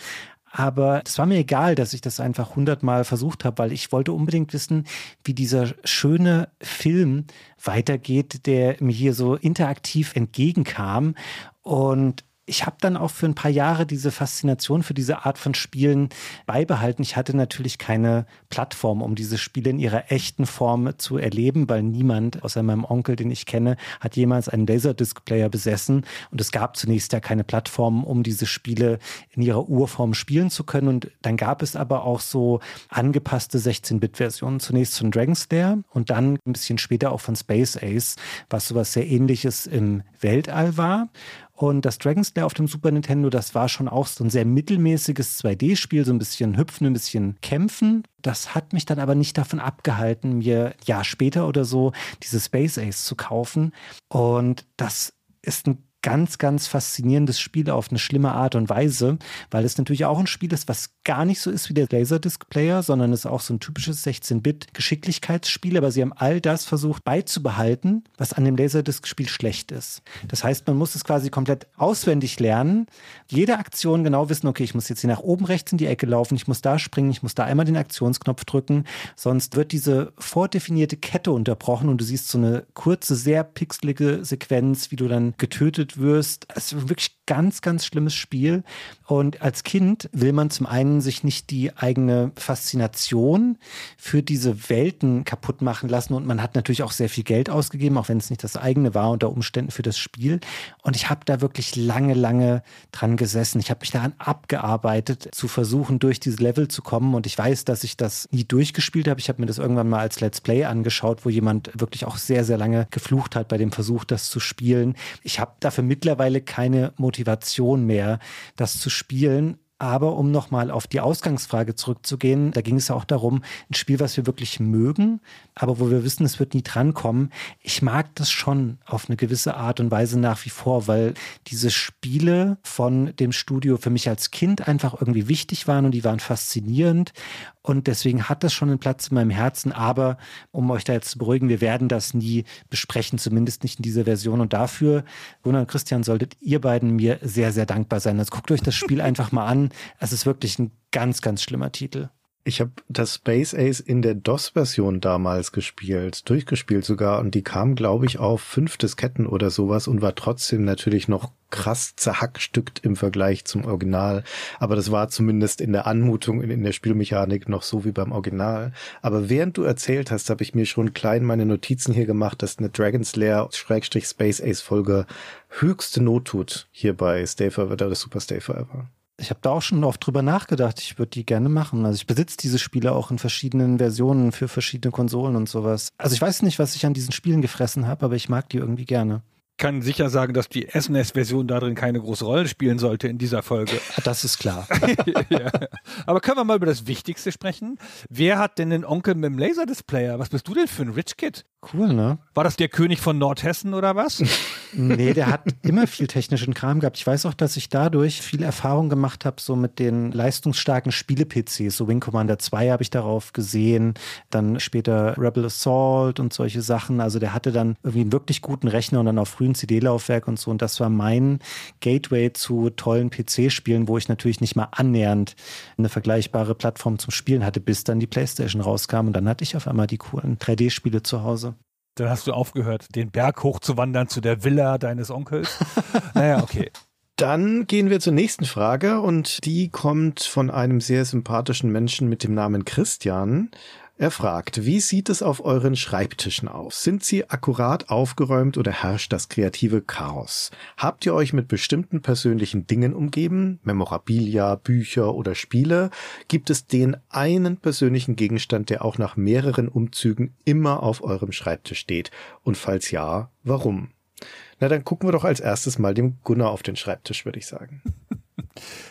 aber es war mir egal, dass ich das einfach hundertmal versucht habe, weil ich wollte unbedingt wissen, wie dieser schöne Film weitergeht, der mir hier so interaktiv entgegenkam. Und ich habe dann auch für ein paar Jahre diese Faszination für diese Art von Spielen beibehalten. Ich hatte natürlich keine Plattform, um diese Spiele in ihrer echten Form zu erleben, weil niemand außer meinem Onkel, den ich kenne, hat jemals einen Laserdisc-Player besessen. Und es gab zunächst ja keine Plattform, um diese Spiele in ihrer Urform spielen zu können. Und dann gab es aber auch so angepasste 16-Bit-Versionen. Zunächst von Dragon's Lair und dann ein bisschen später auch von Space Ace, was sowas sehr ähnliches im Weltall war. Und das Dragon's Lair auf dem Super Nintendo, das war schon auch so ein sehr mittelmäßiges 2D-Spiel, so ein bisschen hüpfen, ein bisschen kämpfen. Das hat mich dann aber nicht davon abgehalten, mir ein Jahr später oder so diese Space Ace zu kaufen. Und das ist ein ganz, ganz faszinierendes Spiel auf eine schlimme Art und Weise, weil es natürlich auch ein Spiel ist, was gar nicht so ist wie der Laserdisc-Player, sondern es ist auch so ein typisches 16-Bit-Geschicklichkeitsspiel, aber sie haben all das versucht beizubehalten, was an dem Laserdisc-Spiel schlecht ist. Das heißt, man muss es quasi komplett auswendig lernen, jede Aktion genau wissen, okay, ich muss jetzt hier nach oben rechts in die Ecke laufen, ich muss da springen, ich muss da einmal den Aktionsknopf drücken, sonst wird diese vordefinierte Kette unterbrochen und du siehst so eine kurze, sehr pixelige Sequenz, wie du dann getötet wirst. Es wirklich ganz, ganz schlimmes Spiel. Und als Kind will man zum einen sich nicht die eigene Faszination für diese Welten kaputt machen lassen. Und man hat natürlich auch sehr viel Geld ausgegeben, auch wenn es nicht das eigene war unter Umständen für das Spiel. Und ich habe da wirklich lange, lange dran gesessen. Ich habe mich daran abgearbeitet, zu versuchen, durch diese Level zu kommen. Und ich weiß, dass ich das nie durchgespielt habe. Ich habe mir das irgendwann mal als Let's Play angeschaut, wo jemand wirklich auch sehr, sehr lange geflucht hat bei dem Versuch, das zu spielen. Ich habe dafür mittlerweile keine Motivation mehr, das zu spielen. Aber um nochmal auf die Ausgangsfrage zurückzugehen, da ging es ja auch darum, ein Spiel, was wir wirklich mögen, aber wo wir wissen, es wird nie drankommen. Ich mag das schon auf eine gewisse Art und Weise nach wie vor, weil diese Spiele von dem Studio für mich als Kind einfach irgendwie wichtig waren und die waren faszinierend. Und deswegen hat das schon einen Platz in meinem Herzen. Aber um euch da jetzt zu beruhigen, wir werden das nie besprechen, zumindest nicht in dieser Version. Und dafür, Gunnar und Christian, solltet ihr beiden mir sehr, sehr dankbar sein. Also guckt euch das Spiel <laughs> einfach mal an. Es ist wirklich ein ganz, ganz schlimmer Titel. Ich habe das Space Ace in der DOS-Version damals gespielt, durchgespielt sogar, und die kam, glaube ich, auf fünf Disketten oder sowas und war trotzdem natürlich noch krass zerhackstückt im Vergleich zum Original. Aber das war zumindest in der Anmutung, in, in der Spielmechanik noch so wie beim Original. Aber während du erzählt hast, habe ich mir schon klein meine Notizen hier gemacht, dass eine Dragon's Lair Schrägstrich Space Ace Folge höchste Not tut hier bei Stay Forever oder Super Stay Forever. Ich habe da auch schon oft drüber nachgedacht. Ich würde die gerne machen. Also ich besitze diese Spiele auch in verschiedenen Versionen für verschiedene Konsolen und sowas. Also ich weiß nicht, was ich an diesen Spielen gefressen habe, aber ich mag die irgendwie gerne kann sicher sagen, dass die SNES-Version darin keine große Rolle spielen sollte in dieser Folge. Das ist klar. <laughs> ja. Aber können wir mal über das Wichtigste sprechen? Wer hat denn den Onkel mit dem Laserdisplayer? Was bist du denn für ein Rich Kid? Cool, ne? War das der König von Nordhessen oder was? <laughs> nee, der hat immer viel technischen Kram gehabt. Ich weiß auch, dass ich dadurch viel Erfahrung gemacht habe, so mit den leistungsstarken Spiele-PCs. So Wing Commander 2 habe ich darauf gesehen, dann später Rebel Assault und solche Sachen. Also der hatte dann irgendwie einen wirklich guten Rechner und dann auch frühen CD-Laufwerk und so. Und das war mein Gateway zu tollen PC-Spielen, wo ich natürlich nicht mal annähernd eine vergleichbare Plattform zum Spielen hatte, bis dann die PlayStation rauskam. Und dann hatte ich auf einmal die coolen 3D-Spiele zu Hause. Dann hast du aufgehört, den Berg hochzuwandern zu der Villa deines Onkels. <laughs> naja, okay. Dann gehen wir zur nächsten Frage und die kommt von einem sehr sympathischen Menschen mit dem Namen Christian. Er fragt, wie sieht es auf euren Schreibtischen aus? Sind sie akkurat aufgeräumt oder herrscht das kreative Chaos? Habt ihr euch mit bestimmten persönlichen Dingen umgeben? Memorabilia, Bücher oder Spiele? Gibt es den einen persönlichen Gegenstand, der auch nach mehreren Umzügen immer auf eurem Schreibtisch steht? Und falls ja, warum? Na, dann gucken wir doch als erstes mal dem Gunnar auf den Schreibtisch, würde ich sagen.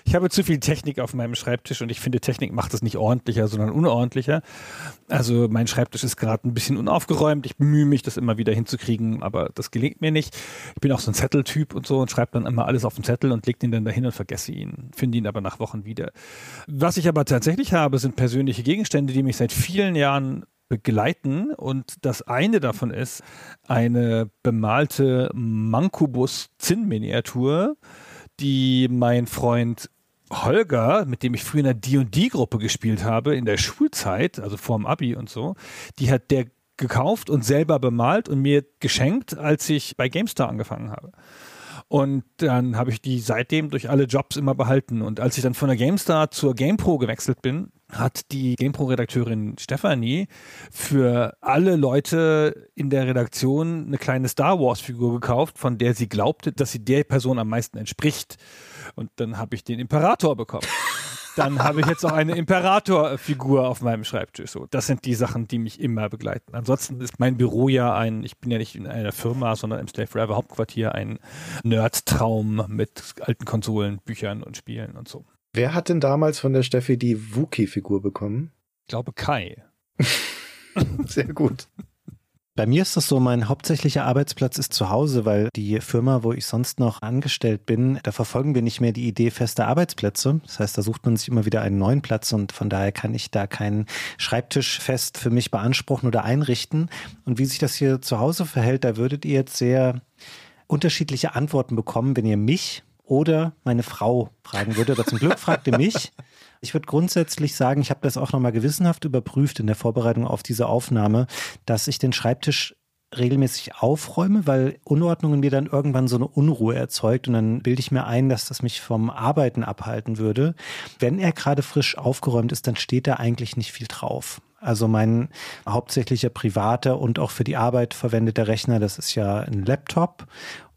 Ich habe zu viel Technik auf meinem Schreibtisch und ich finde, Technik macht es nicht ordentlicher, sondern unordentlicher. Also mein Schreibtisch ist gerade ein bisschen unaufgeräumt. Ich bemühe mich, das immer wieder hinzukriegen, aber das gelingt mir nicht. Ich bin auch so ein Zetteltyp und so und schreibe dann immer alles auf den Zettel und lege den dann dahin und vergesse ihn, finde ihn aber nach Wochen wieder. Was ich aber tatsächlich habe, sind persönliche Gegenstände, die mich seit vielen Jahren begleiten. Und das eine davon ist eine bemalte Mankubus-Zinn-Miniatur, die mein Freund Holger, mit dem ich früher in der D&D-Gruppe gespielt habe, in der Schulzeit, also vorm Abi und so, die hat der gekauft und selber bemalt und mir geschenkt, als ich bei GameStar angefangen habe. Und dann habe ich die seitdem durch alle Jobs immer behalten. Und als ich dann von der GameStar zur GamePro gewechselt bin, hat die GamePro-Redakterin Stefanie für alle Leute in der Redaktion eine kleine Star Wars-Figur gekauft, von der sie glaubte, dass sie der Person am meisten entspricht. Und dann habe ich den Imperator bekommen. Dann habe ich jetzt auch eine Imperator-Figur auf meinem Schreibtisch. So, das sind die Sachen, die mich immer begleiten. Ansonsten ist mein Büro ja ein, ich bin ja nicht in einer Firma, sondern im Slave Forever Hauptquartier ein Nerd-Traum mit alten Konsolen, Büchern und Spielen und so. Wer hat denn damals von der Steffi die Wookie-Figur bekommen? Ich glaube Kai. <laughs> Sehr gut. Bei mir ist das so, mein hauptsächlicher Arbeitsplatz ist zu Hause, weil die Firma, wo ich sonst noch angestellt bin, da verfolgen wir nicht mehr die Idee fester Arbeitsplätze. Das heißt, da sucht man sich immer wieder einen neuen Platz und von daher kann ich da keinen Schreibtisch fest für mich beanspruchen oder einrichten. Und wie sich das hier zu Hause verhält, da würdet ihr jetzt sehr unterschiedliche Antworten bekommen, wenn ihr mich oder meine Frau fragen würde. Aber zum Glück fragt ihr mich. Ich würde grundsätzlich sagen, ich habe das auch nochmal gewissenhaft überprüft in der Vorbereitung auf diese Aufnahme, dass ich den Schreibtisch regelmäßig aufräume, weil Unordnung in mir dann irgendwann so eine Unruhe erzeugt und dann bilde ich mir ein, dass das mich vom Arbeiten abhalten würde. Wenn er gerade frisch aufgeräumt ist, dann steht da eigentlich nicht viel drauf. Also mein hauptsächlicher privater und auch für die Arbeit verwendeter Rechner, das ist ja ein Laptop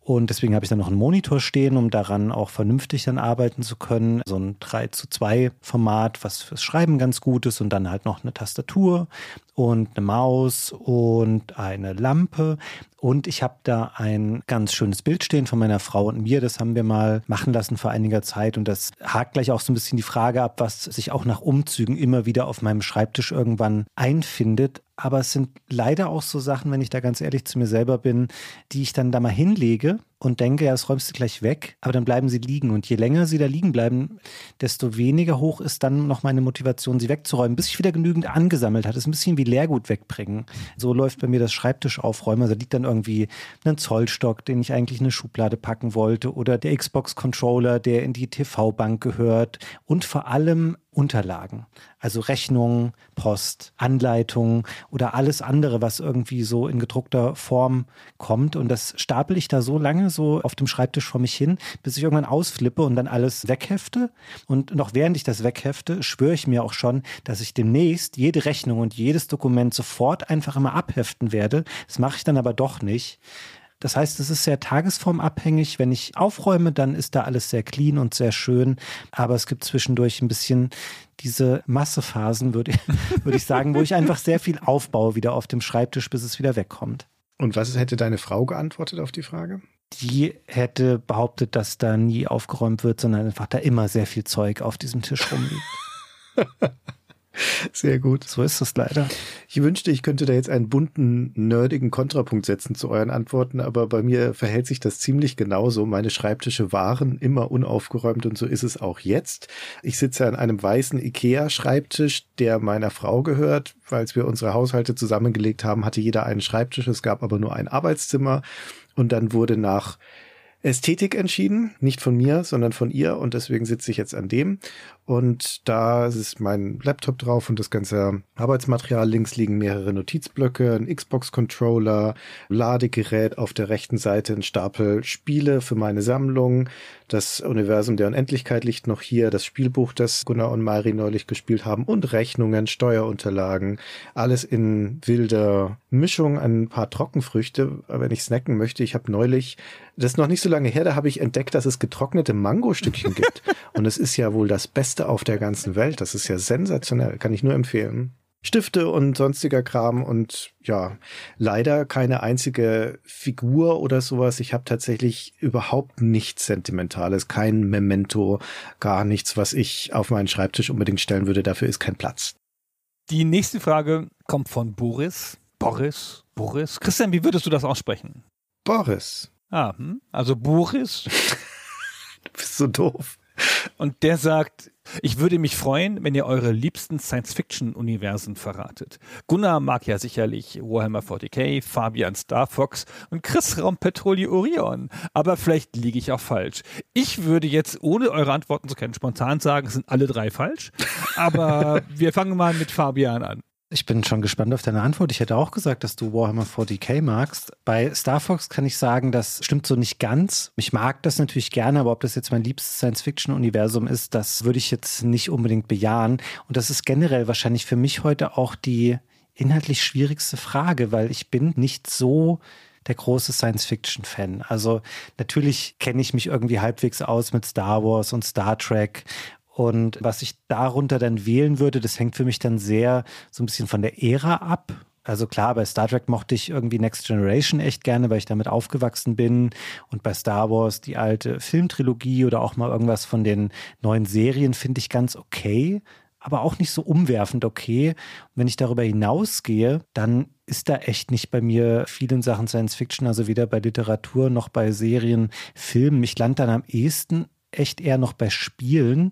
und deswegen habe ich dann noch einen Monitor stehen, um daran auch vernünftig dann arbeiten zu können. So ein 3 zu 2 Format, was fürs Schreiben ganz gut ist und dann halt noch eine Tastatur und eine Maus und eine Lampe. Und ich habe da ein ganz schönes Bild stehen von meiner Frau und mir. Das haben wir mal machen lassen vor einiger Zeit. Und das hakt gleich auch so ein bisschen die Frage ab, was sich auch nach Umzügen immer wieder auf meinem Schreibtisch irgendwann einfindet. Aber es sind leider auch so Sachen, wenn ich da ganz ehrlich zu mir selber bin, die ich dann da mal hinlege und denke, ja, das räumst du gleich weg, aber dann bleiben sie liegen. Und je länger sie da liegen bleiben, desto weniger hoch ist dann noch meine Motivation, sie wegzuräumen, bis ich wieder genügend angesammelt habe. Das ist ein bisschen wie Leergut wegbringen. So läuft bei mir das Schreibtisch aufräumen. Also da liegt dann irgendwie ein Zollstock, den ich eigentlich in eine Schublade packen wollte, oder der Xbox-Controller, der in die TV-Bank gehört. Und vor allem Unterlagen, also Rechnungen, Post, Anleitungen oder alles andere, was irgendwie so in gedruckter Form kommt. Und das stapel ich da so lange so auf dem Schreibtisch vor mich hin, bis ich irgendwann ausflippe und dann alles weghefte. Und noch während ich das weghefte, schwöre ich mir auch schon, dass ich demnächst jede Rechnung und jedes Dokument sofort einfach immer abheften werde. Das mache ich dann aber doch nicht. Das heißt, es ist sehr tagesformabhängig. Wenn ich aufräume, dann ist da alles sehr clean und sehr schön. Aber es gibt zwischendurch ein bisschen diese Massephasen, würde ich, <laughs> würde ich sagen, wo ich einfach sehr viel aufbaue wieder auf dem Schreibtisch, bis es wieder wegkommt. Und was hätte deine Frau geantwortet auf die Frage? Die hätte behauptet, dass da nie aufgeräumt wird, sondern einfach da immer sehr viel Zeug auf diesem Tisch rumliegt. <laughs> Sehr gut. So ist es leider. Ich wünschte, ich könnte da jetzt einen bunten, nerdigen Kontrapunkt setzen zu euren Antworten, aber bei mir verhält sich das ziemlich genauso. Meine Schreibtische waren immer unaufgeräumt und so ist es auch jetzt. Ich sitze an einem weißen IKEA-Schreibtisch, der meiner Frau gehört. Als wir unsere Haushalte zusammengelegt haben, hatte jeder einen Schreibtisch. Es gab aber nur ein Arbeitszimmer und dann wurde nach Ästhetik entschieden, nicht von mir, sondern von ihr und deswegen sitze ich jetzt an dem. Und da ist mein Laptop drauf und das ganze Arbeitsmaterial. Links liegen mehrere Notizblöcke, ein Xbox-Controller, Ladegerät auf der rechten Seite, ein Stapel Spiele für meine Sammlung. Das Universum der Unendlichkeit liegt noch hier, das Spielbuch, das Gunnar und Mari neulich gespielt haben und Rechnungen, Steuerunterlagen. Alles in wilder Mischung, ein paar Trockenfrüchte, wenn ich snacken möchte. Ich habe neulich, das ist noch nicht so lange her, da habe ich entdeckt, dass es getrocknete Mangostückchen gibt. <laughs> Und es ist ja wohl das Beste auf der ganzen Welt. Das ist ja sensationell. Kann ich nur empfehlen. Stifte und sonstiger Kram und ja, leider keine einzige Figur oder sowas. Ich habe tatsächlich überhaupt nichts Sentimentales, kein Memento, gar nichts, was ich auf meinen Schreibtisch unbedingt stellen würde. Dafür ist kein Platz. Die nächste Frage kommt von Boris. Boris, Boris. Christian, wie würdest du das aussprechen? Boris. Ah, hm? also Boris. <laughs> du bist so doof. Und der sagt, ich würde mich freuen, wenn ihr eure liebsten Science-Fiction-Universen verratet. Gunnar mag ja sicherlich Warhammer 40k, Fabian Star Fox und Chris Raumpetroli Orion. Aber vielleicht liege ich auch falsch. Ich würde jetzt, ohne eure Antworten zu kennen, spontan sagen, es sind alle drei falsch. Aber <laughs> wir fangen mal mit Fabian an. Ich bin schon gespannt auf deine Antwort. Ich hätte auch gesagt, dass du Warhammer 40k magst. Bei Star Fox kann ich sagen, das stimmt so nicht ganz. Ich mag das natürlich gerne, aber ob das jetzt mein liebstes Science-Fiction-Universum ist, das würde ich jetzt nicht unbedingt bejahen. Und das ist generell wahrscheinlich für mich heute auch die inhaltlich schwierigste Frage, weil ich bin nicht so der große Science-Fiction-Fan. Also natürlich kenne ich mich irgendwie halbwegs aus mit Star Wars und Star Trek und was ich darunter dann wählen würde, das hängt für mich dann sehr so ein bisschen von der Ära ab. Also klar, bei Star Trek mochte ich irgendwie Next Generation echt gerne, weil ich damit aufgewachsen bin. Und bei Star Wars die alte Filmtrilogie oder auch mal irgendwas von den neuen Serien finde ich ganz okay, aber auch nicht so umwerfend okay. Und wenn ich darüber hinausgehe, dann ist da echt nicht bei mir viel in Sachen Science Fiction, also weder bei Literatur noch bei Serien, Filmen. Ich lande dann am ehesten echt eher noch bei Spielen.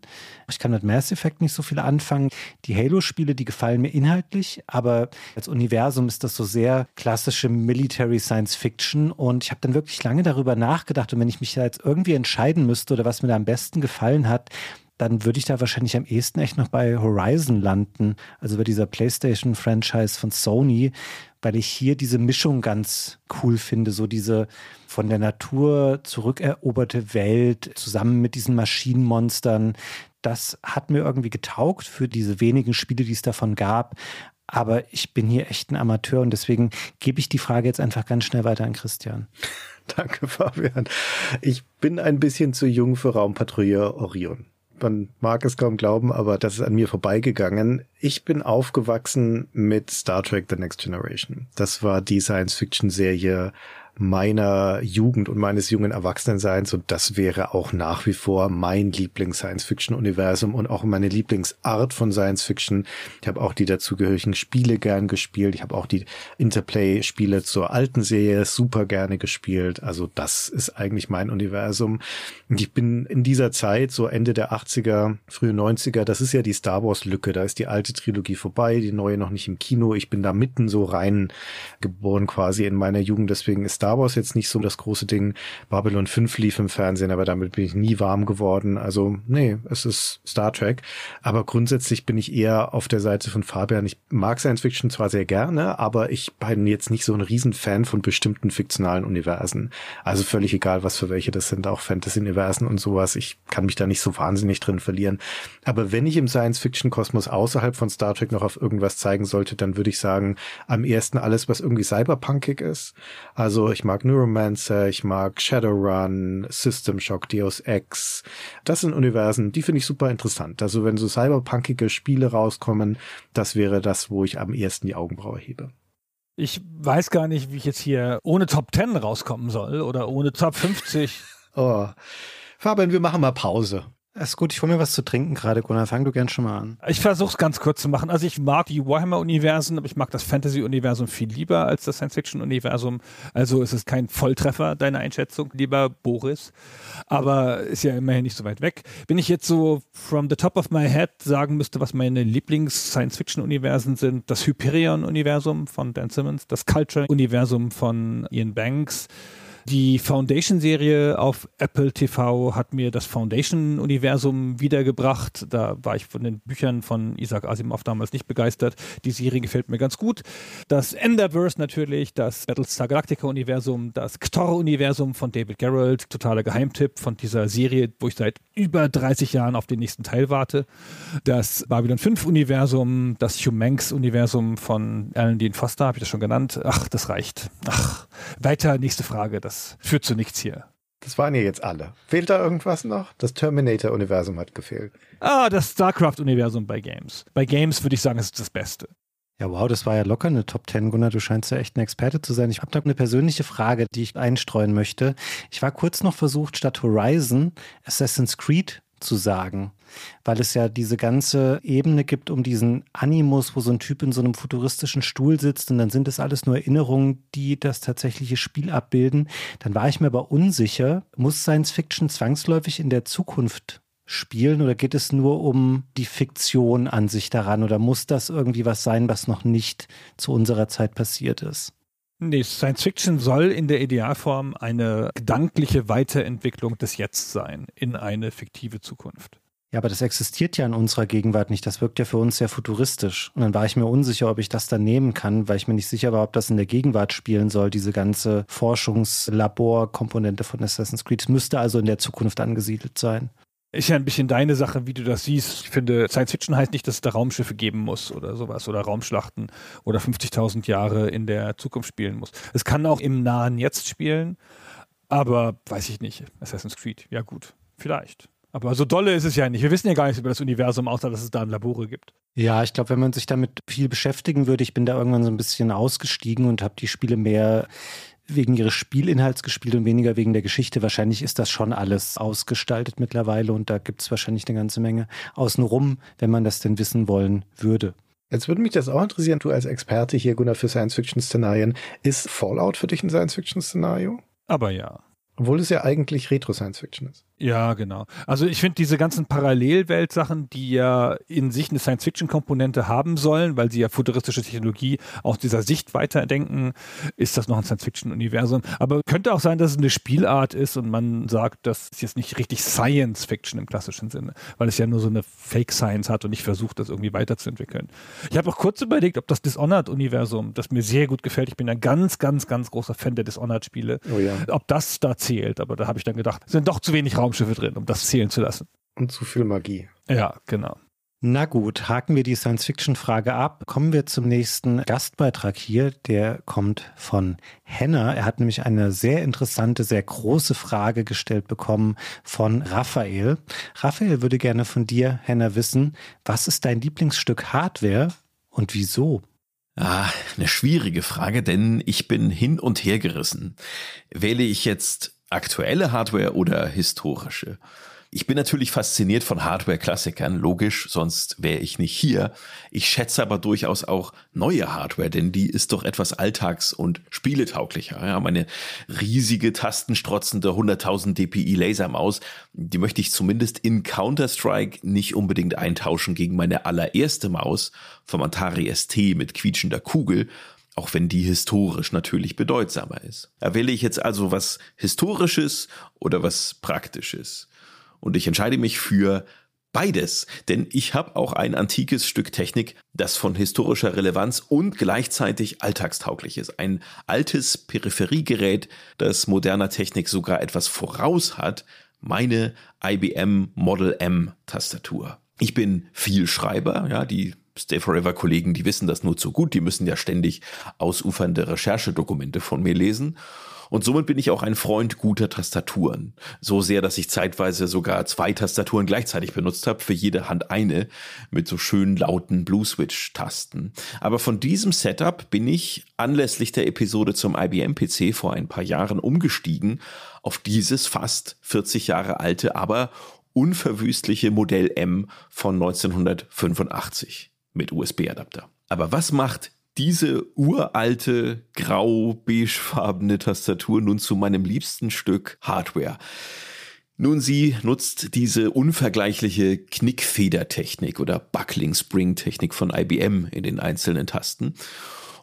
Ich kann mit Mass Effect nicht so viel anfangen. Die Halo-Spiele, die gefallen mir inhaltlich, aber als Universum ist das so sehr klassische Military Science Fiction und ich habe dann wirklich lange darüber nachgedacht und wenn ich mich da jetzt irgendwie entscheiden müsste oder was mir da am besten gefallen hat, dann würde ich da wahrscheinlich am ehesten echt noch bei Horizon landen, also bei dieser PlayStation-Franchise von Sony, weil ich hier diese Mischung ganz cool finde, so diese von der Natur zurückeroberte Welt zusammen mit diesen Maschinenmonstern. Das hat mir irgendwie getaugt für diese wenigen Spiele, die es davon gab. Aber ich bin hier echt ein Amateur und deswegen gebe ich die Frage jetzt einfach ganz schnell weiter an Christian. <laughs> Danke, Fabian. Ich bin ein bisschen zu jung für Raumpatrouille Orion man mag es kaum glauben, aber das ist an mir vorbeigegangen. Ich bin aufgewachsen mit Star Trek The Next Generation. Das war die Science-Fiction-Serie meiner Jugend und meines jungen Erwachsenenseins und das wäre auch nach wie vor mein Lieblings-Science-Fiction-Universum und auch meine Lieblingsart von Science-Fiction. Ich habe auch die dazugehörigen Spiele gern gespielt. Ich habe auch die Interplay-Spiele zur alten Serie super gerne gespielt. Also das ist eigentlich mein Universum. Und ich bin in dieser Zeit, so Ende der 80er, frühe 90er, das ist ja die Star Wars-Lücke. Da ist die alte Trilogie vorbei, die neue noch nicht im Kino. Ich bin da mitten so rein geboren quasi in meiner Jugend. Deswegen ist Star Wars jetzt nicht so das große Ding. Babylon 5 lief im Fernsehen, aber damit bin ich nie warm geworden. Also, nee, es ist Star Trek. Aber grundsätzlich bin ich eher auf der Seite von Fabian. Ich mag Science Fiction zwar sehr gerne, aber ich bin jetzt nicht so ein Riesenfan von bestimmten fiktionalen Universen. Also völlig egal, was für welche das sind, auch Fantasy-Universen und sowas. Ich kann mich da nicht so wahnsinnig drin verlieren. Aber wenn ich im Science-Fiction-Kosmos außerhalb von Star Trek noch auf irgendwas zeigen sollte, dann würde ich sagen, am ersten alles, was irgendwie cyberpunkig ist. Also ich mag Neuromancer, ich mag Shadowrun, System Shock, Deus Ex. Das sind Universen, die finde ich super interessant. Also wenn so cyberpunkige Spiele rauskommen, das wäre das, wo ich am ehesten die Augenbraue hebe. Ich weiß gar nicht, wie ich jetzt hier ohne Top 10 rauskommen soll oder ohne Top 50. <laughs> oh. Fabian, wir machen mal Pause. Ist gut, ich hole mir was zu trinken gerade, Gunnar. Fang du gern schon mal an. Ich versuche es ganz kurz zu machen. Also ich mag die Warhammer-Universen, aber ich mag das Fantasy-Universum viel lieber als das Science-Fiction-Universum. Also es ist kein Volltreffer, deine Einschätzung, lieber Boris. Aber ist ja immerhin nicht so weit weg. Wenn ich jetzt so from the top of my head sagen müsste, was meine Lieblings-Science-Fiction-Universen sind, das Hyperion-Universum von Dan Simmons, das Culture-Universum von Ian Banks, Die Foundation-Serie auf Apple TV hat mir das Foundation-Universum wiedergebracht. Da war ich von den Büchern von Isaac Asimov damals nicht begeistert. Die Serie gefällt mir ganz gut. Das Enderverse natürlich, das Battlestar Galactica-Universum, das Ktor-Universum von David Gerrold, totaler Geheimtipp von dieser Serie, wo ich seit über 30 Jahren auf den nächsten Teil warte. Das Babylon 5-Universum, das Humanx-Universum von Alan Dean Foster, habe ich das schon genannt. Ach, das reicht. Ach, weiter, nächste Frage. Das führt zu nichts hier. Das waren ja jetzt alle. Fehlt da irgendwas noch? Das Terminator-Universum hat gefehlt. Ah, das StarCraft-Universum bei Games. Bei Games würde ich sagen, es ist das Beste. Ja, wow, das war ja locker eine Top 10, Gunnar. Du scheinst ja echt ein Experte zu sein. Ich habe da eine persönliche Frage, die ich einstreuen möchte. Ich war kurz noch versucht, statt Horizon Assassin's Creed zu sagen, weil es ja diese ganze Ebene gibt um diesen Animus, wo so ein Typ in so einem futuristischen Stuhl sitzt und dann sind es alles nur Erinnerungen, die das tatsächliche Spiel abbilden. Dann war ich mir aber unsicher, muss Science Fiction zwangsläufig in der Zukunft spielen oder geht es nur um die Fiktion an sich daran oder muss das irgendwie was sein, was noch nicht zu unserer Zeit passiert ist? Nee, Science Fiction soll in der Idealform eine gedankliche Weiterentwicklung des Jetzt sein in eine fiktive Zukunft. Ja, aber das existiert ja in unserer Gegenwart nicht. Das wirkt ja für uns sehr futuristisch. Und dann war ich mir unsicher, ob ich das dann nehmen kann, weil ich mir nicht sicher war, ob das in der Gegenwart spielen soll, diese ganze Forschungslabor-Komponente von Assassin's Creed. Es müsste also in der Zukunft angesiedelt sein. Ist ja ein bisschen deine Sache, wie du das siehst. Ich finde, Science Fiction heißt nicht, dass es da Raumschiffe geben muss oder sowas oder Raumschlachten oder 50.000 Jahre in der Zukunft spielen muss. Es kann auch im nahen Jetzt spielen, aber weiß ich nicht. Assassin's Creed, ja gut, vielleicht. Aber so dolle ist es ja nicht. Wir wissen ja gar nichts über das Universum, außer dass es da Labore gibt. Ja, ich glaube, wenn man sich damit viel beschäftigen würde, ich bin da irgendwann so ein bisschen ausgestiegen und habe die Spiele mehr wegen ihres Spielinhalts gespielt und weniger wegen der Geschichte. Wahrscheinlich ist das schon alles ausgestaltet mittlerweile und da gibt es wahrscheinlich eine ganze Menge außenrum, wenn man das denn wissen wollen würde. Jetzt würde mich das auch interessieren, du als Experte hier, Gunnar, für Science-Fiction-Szenarien. Ist Fallout für dich ein Science-Fiction-Szenario? Aber ja. Obwohl es ja eigentlich Retro-Science-Fiction ist. Ja, genau. Also ich finde diese ganzen Parallelwelt-Sachen, die ja in sich eine Science-Fiction-Komponente haben sollen, weil sie ja futuristische Technologie aus dieser Sicht weiterdenken, ist das noch ein Science-Fiction-Universum. Aber könnte auch sein, dass es eine Spielart ist und man sagt, das ist jetzt nicht richtig Science-Fiction im klassischen Sinne, weil es ja nur so eine Fake-Science hat und nicht versucht, das irgendwie weiterzuentwickeln. Ich habe auch kurz überlegt, ob das Dishonored-Universum, das mir sehr gut gefällt, ich bin ein ganz, ganz, ganz großer Fan der Dishonored-Spiele, oh ja. ob das da zählt. Aber da habe ich dann gedacht, sind doch zu wenig Raum Raumschiffe drin, um das zählen zu lassen. Und zu viel Magie. Ja, genau. Na gut, haken wir die Science-Fiction-Frage ab. Kommen wir zum nächsten Gastbeitrag hier. Der kommt von Henna. Er hat nämlich eine sehr interessante, sehr große Frage gestellt bekommen von Raphael. Raphael würde gerne von dir, Henna, wissen, was ist dein Lieblingsstück Hardware und wieso? Ah, eine schwierige Frage, denn ich bin hin und her gerissen. Wähle ich jetzt aktuelle Hardware oder historische? Ich bin natürlich fasziniert von Hardware-Klassikern, logisch, sonst wäre ich nicht hier. Ich schätze aber durchaus auch neue Hardware, denn die ist doch etwas alltags- und spieletauglicher. Ja, meine riesige, tastenstrotzende 100.000 dpi Lasermaus, die möchte ich zumindest in Counter-Strike nicht unbedingt eintauschen gegen meine allererste Maus vom Atari ST mit quietschender Kugel, auch wenn die historisch natürlich bedeutsamer ist. Erwähle ich jetzt also was Historisches oder was Praktisches? Und ich entscheide mich für beides, denn ich habe auch ein antikes Stück Technik, das von historischer Relevanz und gleichzeitig alltagstauglich ist. Ein altes Peripheriegerät, das moderner Technik sogar etwas voraus hat, meine IBM Model M Tastatur. Ich bin viel Schreiber, ja, die Stay Forever Kollegen, die wissen das nur zu gut, die müssen ja ständig ausufernde Recherchedokumente von mir lesen. Und somit bin ich auch ein Freund guter Tastaturen. So sehr, dass ich zeitweise sogar zwei Tastaturen gleichzeitig benutzt habe, für jede Hand eine, mit so schönen lauten Blue-Switch-Tasten. Aber von diesem Setup bin ich anlässlich der Episode zum IBM-PC vor ein paar Jahren umgestiegen auf dieses fast 40 Jahre alte, aber unverwüstliche Modell M von 1985 mit USB-Adapter. Aber was macht diese uralte grau-beigefarbene Tastatur nun zu meinem liebsten Stück Hardware? Nun, sie nutzt diese unvergleichliche Knickfedertechnik oder Buckling Spring Technik von IBM in den einzelnen Tasten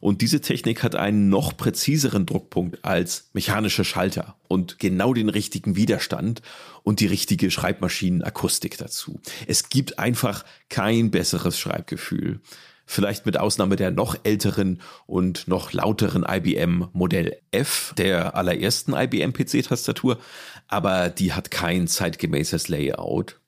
Und diese Technik hat einen noch präziseren Druckpunkt als mechanische Schalter und genau den richtigen Widerstand und die richtige Schreibmaschinenakustik dazu. Es gibt einfach kein besseres Schreibgefühl. Vielleicht mit Ausnahme der noch älteren und noch lauteren IBM Modell F, der allerersten IBM PC-Tastatur, aber die hat kein zeitgemäßes Layout.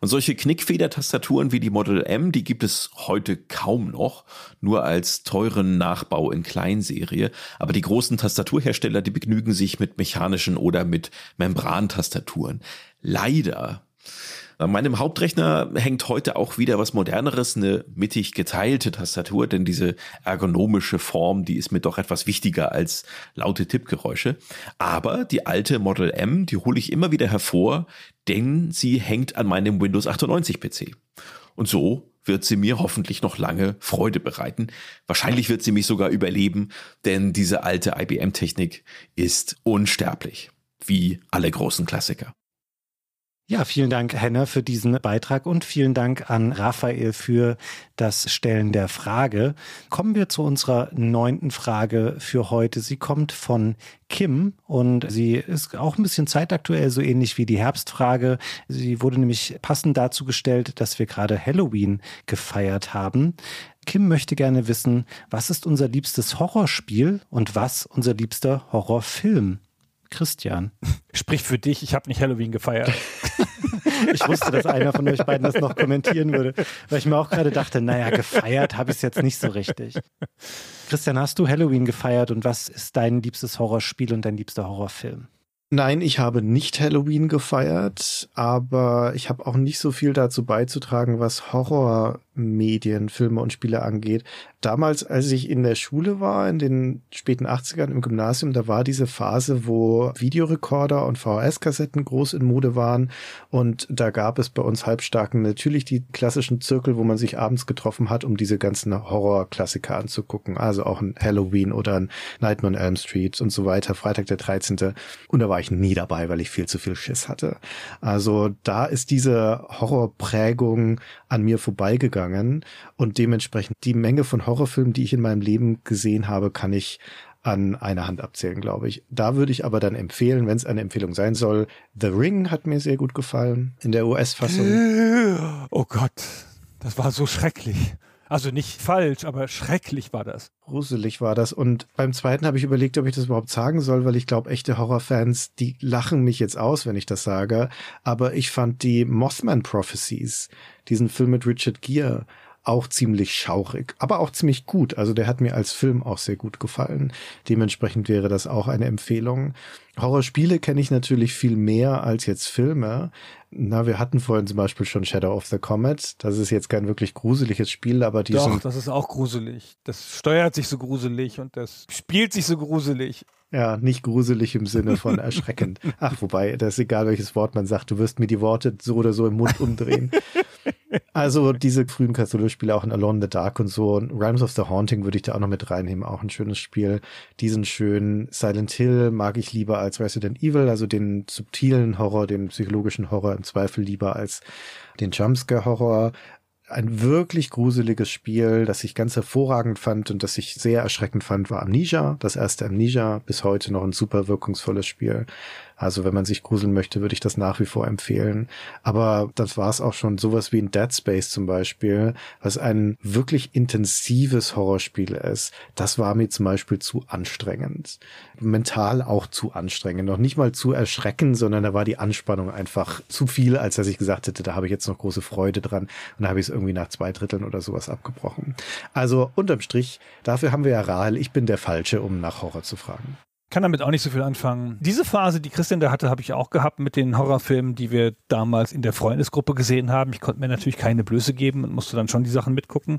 Und solche Knickfeder-Tastaturen wie die Model M, die gibt es heute kaum noch, nur als teuren Nachbau in Kleinserie. Aber die großen Tastaturhersteller, die begnügen sich mit mechanischen oder mit Membrantastaturen. Leider an meinem Hauptrechner hängt heute auch wieder was moderneres, eine mittig geteilte Tastatur, denn diese ergonomische Form, die ist mir doch etwas wichtiger als laute Tippgeräusche. Aber die alte Model M, die hole ich immer wieder hervor, denn sie hängt an meinem Windows 98 PC. Und so wird sie mir hoffentlich noch lange Freude bereiten. Wahrscheinlich wird sie mich sogar überleben, denn diese alte IBM-Technik ist unsterblich, wie alle großen Klassiker. Ja, vielen Dank, Henna, für diesen Beitrag und vielen Dank an Raphael für das Stellen der Frage. Kommen wir zu unserer neunten Frage für heute. Sie kommt von Kim und sie ist auch ein bisschen zeitaktuell, so ähnlich wie die Herbstfrage. Sie wurde nämlich passend dazu gestellt, dass wir gerade Halloween gefeiert haben. Kim möchte gerne wissen, was ist unser liebstes Horrorspiel und was unser liebster Horrorfilm? Christian. Sprich für dich, ich habe nicht Halloween gefeiert. <laughs> ich wusste, dass einer von euch beiden das noch kommentieren würde, weil ich mir auch gerade dachte, naja, gefeiert habe ich es jetzt nicht so richtig. Christian, hast du Halloween gefeiert und was ist dein liebstes Horrorspiel und dein liebster Horrorfilm? Nein, ich habe nicht Halloween gefeiert, aber ich habe auch nicht so viel dazu beizutragen, was Horrormedien, Filme und Spiele angeht damals, als ich in der Schule war, in den späten 80ern im Gymnasium, da war diese Phase, wo Videorekorder und VHS-Kassetten groß in Mode waren. Und da gab es bei uns Halbstarken natürlich die klassischen Zirkel, wo man sich abends getroffen hat, um diese ganzen Horror-Klassiker anzugucken. Also auch ein Halloween oder ein Nightmare on Elm Street und so weiter, Freitag der 13. Und da war ich nie dabei, weil ich viel zu viel Schiss hatte. Also da ist diese Horrorprägung an mir vorbeigegangen und dementsprechend die Menge von Horrorfilmen, die ich in meinem Leben gesehen habe, kann ich an einer Hand abzählen, glaube ich. Da würde ich aber dann empfehlen, wenn es eine Empfehlung sein soll, The Ring hat mir sehr gut gefallen in der US-Fassung. Oh Gott, das war so schrecklich. Also nicht falsch, aber schrecklich war das. Gruselig war das. Und beim zweiten habe ich überlegt, ob ich das überhaupt sagen soll, weil ich glaube, echte Horrorfans, die lachen mich jetzt aus, wenn ich das sage. Aber ich fand die Mothman Prophecies, diesen Film mit Richard Gere, auch ziemlich schaurig, aber auch ziemlich gut. Also der hat mir als Film auch sehr gut gefallen. Dementsprechend wäre das auch eine Empfehlung. Horrorspiele kenne ich natürlich viel mehr als jetzt Filme. Na, wir hatten vorhin zum Beispiel schon Shadow of the Comet. Das ist jetzt kein wirklich gruseliges Spiel, aber die Doch, das ist auch gruselig. Das steuert sich so gruselig und das spielt sich so gruselig. Ja, nicht gruselig im Sinne von erschreckend. <laughs> Ach, wobei, das ist egal, welches Wort man sagt. Du wirst mir die Worte so oder so im Mund umdrehen. <laughs> Also diese frühen Cthulhu-Spiele auch in Alone in the Dark und so. Rhymes of the Haunting würde ich da auch noch mit reinnehmen. Auch ein schönes Spiel. Diesen schönen Silent Hill mag ich lieber als Resident Evil, also den subtilen Horror, den psychologischen Horror im Zweifel lieber als den Jumpscare-Horror ein wirklich gruseliges Spiel, das ich ganz hervorragend fand und das ich sehr erschreckend fand, war Amnesia. Das erste Amnesia, bis heute noch ein super wirkungsvolles Spiel. Also wenn man sich gruseln möchte, würde ich das nach wie vor empfehlen. Aber das war es auch schon. Sowas wie in Dead Space zum Beispiel, was ein wirklich intensives Horrorspiel ist. Das war mir zum Beispiel zu anstrengend. Mental auch zu anstrengend. Noch nicht mal zu erschrecken, sondern da war die Anspannung einfach zu viel, als dass ich gesagt hätte, da habe ich jetzt noch große Freude dran. Und da habe ich es irgendwie nach zwei Dritteln oder sowas abgebrochen. Also unterm Strich, dafür haben wir ja Rahel. Ich bin der Falsche, um nach Horror zu fragen kann damit auch nicht so viel anfangen. Diese Phase, die Christian da hatte, habe ich auch gehabt mit den Horrorfilmen, die wir damals in der Freundesgruppe gesehen haben. Ich konnte mir natürlich keine Blöße geben und musste dann schon die Sachen mitgucken.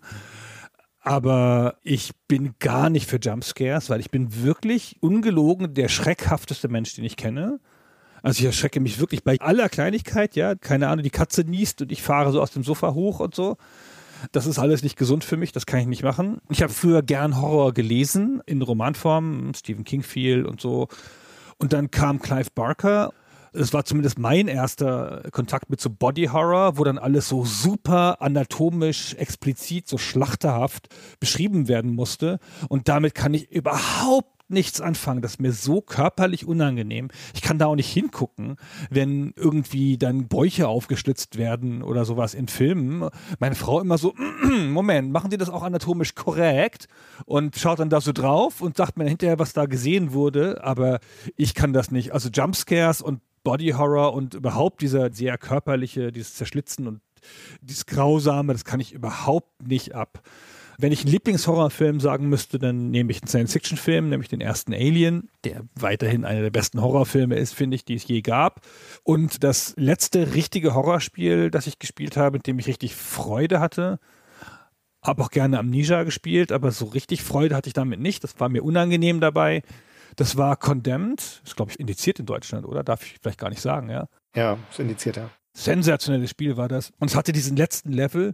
Aber ich bin gar nicht für Jumpscares, weil ich bin wirklich ungelogen der schreckhafteste Mensch, den ich kenne. Also ich erschrecke mich wirklich bei aller Kleinigkeit, ja. Keine Ahnung, die Katze niest und ich fahre so aus dem Sofa hoch und so. Das ist alles nicht gesund für mich, das kann ich nicht machen. Ich habe früher gern Horror gelesen, in Romanform, Stephen King viel und so. Und dann kam Clive Barker Es war zumindest mein erster Kontakt mit so Body Horror, wo dann alles so super anatomisch, explizit, so schlachterhaft beschrieben werden musste. Und damit kann ich überhaupt nichts anfangen. Das ist mir so körperlich unangenehm. Ich kann da auch nicht hingucken, wenn irgendwie dann Bäuche aufgeschlitzt werden oder sowas in Filmen. Meine Frau immer so, <clears throat> Moment, machen Sie das auch anatomisch korrekt? Und schaut dann da so drauf und sagt mir hinterher, was da gesehen wurde. Aber ich kann das nicht. Also Jumpscares und Body Horror und überhaupt dieser sehr körperliche, dieses Zerschlitzen und dieses Grausame, das kann ich überhaupt nicht ab. Wenn ich einen Lieblingshorrorfilm sagen müsste, dann nehme ich einen Science-Fiction-Film, nämlich den ersten Alien, der weiterhin einer der besten Horrorfilme ist, finde ich, die es je gab. Und das letzte richtige Horrorspiel, das ich gespielt habe, mit dem ich richtig Freude hatte, habe auch gerne Amnesia gespielt, aber so richtig Freude hatte ich damit nicht. Das war mir unangenehm dabei. Das war Condemned, ist glaube ich indiziert in Deutschland, oder? Darf ich vielleicht gar nicht sagen, ja? Ja, ist indiziert, ja. Sensationelles Spiel war das. Und es hatte diesen letzten Level,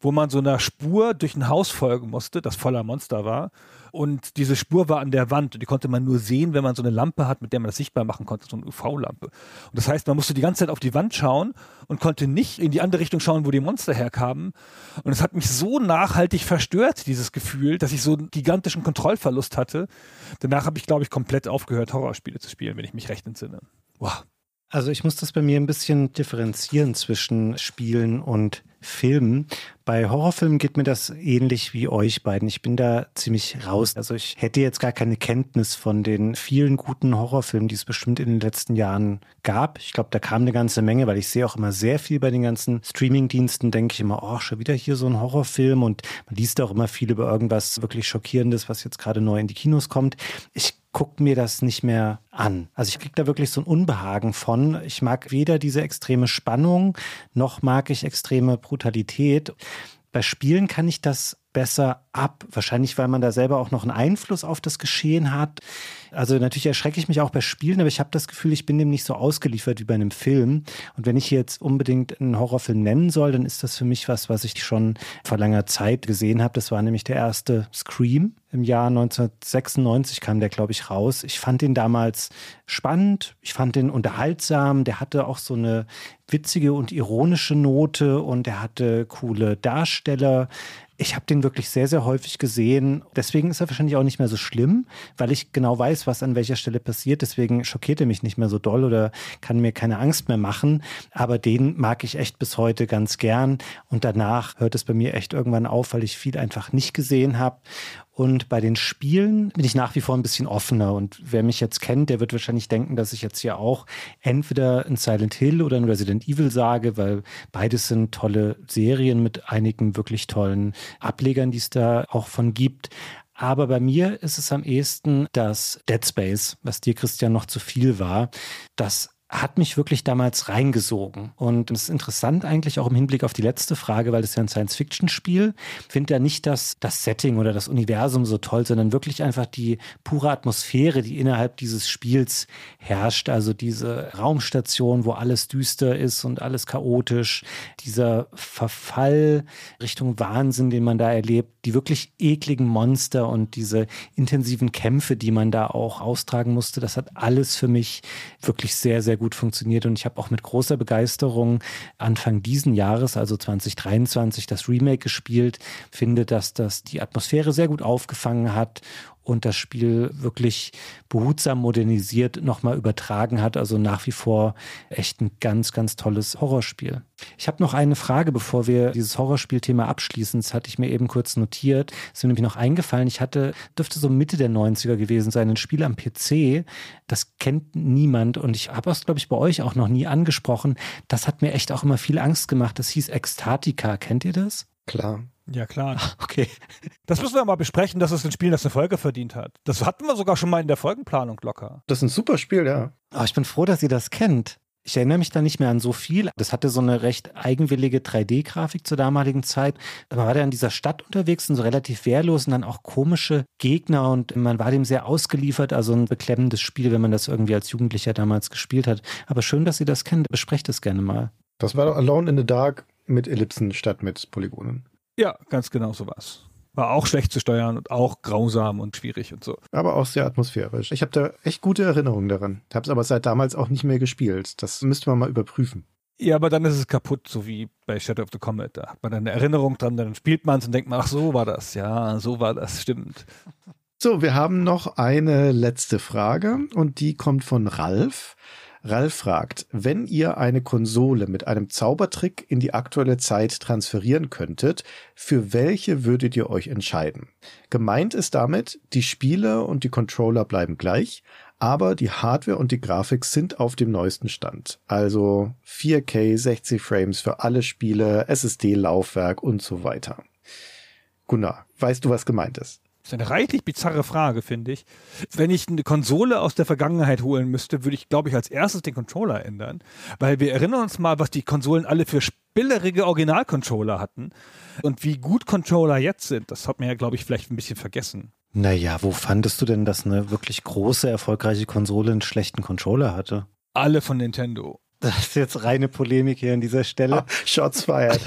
wo man so einer Spur durch ein Haus folgen musste, das voller Monster war. Und diese Spur war an der Wand und die konnte man nur sehen, wenn man so eine Lampe hat, mit der man das sichtbar machen konnte, so eine UV-Lampe. Und das heißt, man musste die ganze Zeit auf die Wand schauen und konnte nicht in die andere Richtung schauen, wo die Monster herkamen. Und es hat mich so nachhaltig verstört, dieses Gefühl, dass ich so einen gigantischen Kontrollverlust hatte. Danach habe ich, glaube ich, komplett aufgehört, Horrorspiele zu spielen, wenn ich mich recht entsinne. Wow. Also ich muss das bei mir ein bisschen differenzieren zwischen Spielen und Filmen. Bei Horrorfilmen geht mir das ähnlich wie euch beiden. Ich bin da ziemlich raus. Also ich hätte jetzt gar keine Kenntnis von den vielen guten Horrorfilmen, die es bestimmt in den letzten Jahren gab. Ich glaube, da kam eine ganze Menge, weil ich sehe auch immer sehr viel bei den ganzen Streamingdiensten, denke ich immer, oh, schon wieder hier so ein Horrorfilm und man liest auch immer viel über irgendwas wirklich Schockierendes, was jetzt gerade neu in die Kinos kommt. Ich guckt mir das nicht mehr an. Also ich kriege da wirklich so ein Unbehagen von. Ich mag weder diese extreme Spannung, noch mag ich extreme Brutalität. Bei Spielen kann ich das besser ab. Wahrscheinlich, weil man da selber auch noch einen Einfluss auf das Geschehen hat. Also natürlich erschrecke ich mich auch bei Spielen, aber ich habe das Gefühl, ich bin dem nicht so ausgeliefert wie bei einem Film. Und wenn ich jetzt unbedingt einen Horrorfilm nennen soll, dann ist das für mich was, was ich schon vor langer Zeit gesehen habe. Das war nämlich der erste Scream. Im Jahr 1996 kam der, glaube ich, raus. Ich fand den damals spannend, ich fand den unterhaltsam, der hatte auch so eine witzige und ironische Note und er hatte coole Darsteller. Ich habe den wirklich sehr, sehr häufig gesehen. Deswegen ist er wahrscheinlich auch nicht mehr so schlimm, weil ich genau weiß, was an welcher Stelle passiert. Deswegen schockiert er mich nicht mehr so doll oder kann mir keine Angst mehr machen. Aber den mag ich echt bis heute ganz gern. Und danach hört es bei mir echt irgendwann auf, weil ich viel einfach nicht gesehen habe. Und bei den Spielen bin ich nach wie vor ein bisschen offener. Und wer mich jetzt kennt, der wird wahrscheinlich denken, dass ich jetzt hier auch entweder ein Silent Hill oder ein Resident Evil sage, weil beides sind tolle Serien mit einigen wirklich tollen Ablegern, die es da auch von gibt. Aber bei mir ist es am ehesten das Dead Space, was dir, Christian, noch zu viel war. Das hat mich wirklich damals reingesogen. Und es ist interessant eigentlich auch im Hinblick auf die letzte Frage, weil es ja ein Science-Fiction-Spiel, finde ja nicht das, das Setting oder das Universum so toll, sondern wirklich einfach die pure Atmosphäre, die innerhalb dieses Spiels herrscht. Also diese Raumstation, wo alles düster ist und alles chaotisch, dieser Verfall Richtung Wahnsinn, den man da erlebt, die wirklich ekligen Monster und diese intensiven Kämpfe, die man da auch austragen musste, das hat alles für mich wirklich sehr, sehr gut funktioniert. Und ich habe auch mit großer Begeisterung Anfang diesen Jahres, also 2023, das Remake gespielt. Finde, dass das die Atmosphäre sehr gut aufgefangen hat und das Spiel wirklich behutsam modernisiert nochmal übertragen hat. Also nach wie vor echt ein ganz, ganz tolles Horrorspiel. Ich habe noch eine Frage, bevor wir dieses Horrorspielthema abschließen. Das hatte ich mir eben kurz notiert. Ist mir nämlich noch eingefallen. Ich hatte, dürfte so Mitte der 90er gewesen sein, ein Spiel am PC. Das kennt niemand und ich habe es, glaube ich, bei euch auch noch nie angesprochen. Das hat mir echt auch immer viel Angst gemacht. Das hieß Ekstatika. Kennt ihr das? Klar. Ja, klar. <laughs> Okay. Das müssen wir mal besprechen, dass es ein Spiel, das eine Folge verdient hat. Das hatten wir sogar schon mal in der Folgenplanung locker. Das ist ein super Spiel, ja. Aber ich bin froh, dass ihr das kennt. Ich erinnere mich da nicht mehr an so viel. Das hatte so eine recht eigenwillige 3D-Grafik zur damaligen Zeit. Man war da in dieser Stadt unterwegs und so relativ wehrlos und dann auch komische Gegner und man war dem sehr ausgeliefert. Also ein beklemmendes Spiel, wenn man das irgendwie als Jugendlicher damals gespielt hat. Aber schön, dass ihr das kennt. Besprecht es gerne mal. Das war Alone in the Dark mit Ellipsen statt mit Polygonen. Ja, ganz genau so was. War auch schlecht zu steuern und auch grausam und schwierig und so. Aber auch sehr atmosphärisch. Ich habe da echt gute Erinnerungen daran. Habe es aber seit damals auch nicht mehr gespielt. Das müsste man mal überprüfen. Ja, aber dann ist es kaputt, so wie bei Shadow of the Comet. Da hat man eine Erinnerung dran, dann spielt man es und denkt man, ach, so war das. Ja, so war das, stimmt. So, wir haben noch eine letzte Frage und die kommt von Ralf. Ralf fragt, wenn ihr eine Konsole mit einem Zaubertrick in die aktuelle Zeit transferieren könntet, für welche würdet ihr euch entscheiden? Gemeint ist damit, die Spiele und die Controller bleiben gleich, aber die Hardware und die Grafik sind auf dem neuesten Stand. Also 4K, 60 Frames für alle Spiele, SSD-Laufwerk und so weiter. Gunnar, weißt du, was gemeint ist? Ist eine reichlich bizarre Frage, finde ich. Wenn ich eine Konsole aus der Vergangenheit holen müsste, würde ich, glaube ich, als erstes den Controller ändern. Weil wir erinnern uns mal, was die Konsolen alle für spillerige Originalcontroller hatten. Und wie gut Controller jetzt sind, das hat man ja, glaube ich, vielleicht ein bisschen vergessen. Naja, wo fandest du denn, dass eine wirklich große, erfolgreiche Konsole einen schlechten Controller hatte? Alle von Nintendo. Das ist jetzt reine Polemik hier an dieser Stelle. Ah, Shots fired.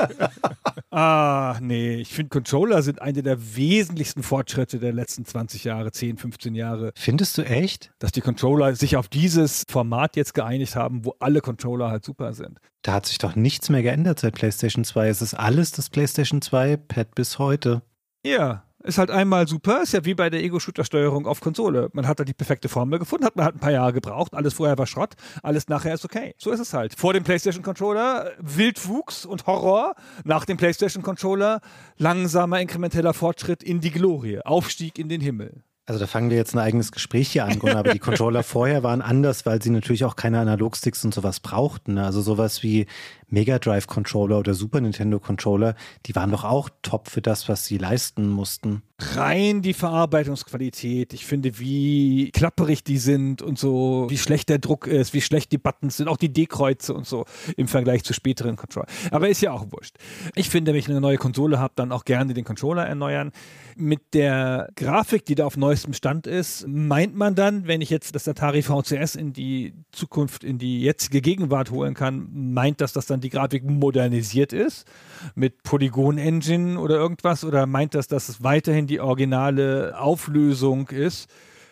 <laughs> ah, nee. Ich finde, Controller sind eine der wesentlichsten Fortschritte der letzten 20 Jahre, 10, 15 Jahre. Findest du echt? Dass die Controller sich auf dieses Format jetzt geeinigt haben, wo alle Controller halt super sind. Da hat sich doch nichts mehr geändert seit PlayStation 2. Es ist alles das PlayStation 2 Pad bis heute. Ja, ist halt einmal super, ist ja wie bei der Ego-Shooter-Steuerung auf Konsole. Man hat da die perfekte Formel gefunden, hat man halt ein paar Jahre gebraucht, alles vorher war Schrott, alles nachher ist okay. So ist es halt. Vor dem PlayStation-Controller Wildwuchs und Horror, nach dem PlayStation-Controller langsamer inkrementeller Fortschritt in die Glorie, Aufstieg in den Himmel. Also da fangen wir jetzt ein eigenes Gespräch hier an, Gunnar, aber die <laughs> Controller vorher waren anders, weil sie natürlich auch keine Analogsticks und sowas brauchten. Ne? Also sowas wie Mega Drive Controller oder Super Nintendo Controller, die waren doch auch top für das, was sie leisten mussten. Rein die Verarbeitungsqualität. Ich finde, wie klapperig die sind und so, wie schlecht der Druck ist, wie schlecht die Buttons sind, auch die D-Kreuze und so im Vergleich zu späteren Controller. Aber ist ja auch wurscht. Ich finde, wenn ich eine neue Konsole habe, dann auch gerne den Controller erneuern. Mit der Grafik, die da auf neuestem Stand ist, meint man dann, wenn ich jetzt das Atari VCS in die Zukunft, in die jetzige Gegenwart holen kann, meint das, dass dann die Grafik modernisiert ist mit Polygon Engine oder irgendwas? Oder meint das, dass es weiterhin die originale Auflösung ist?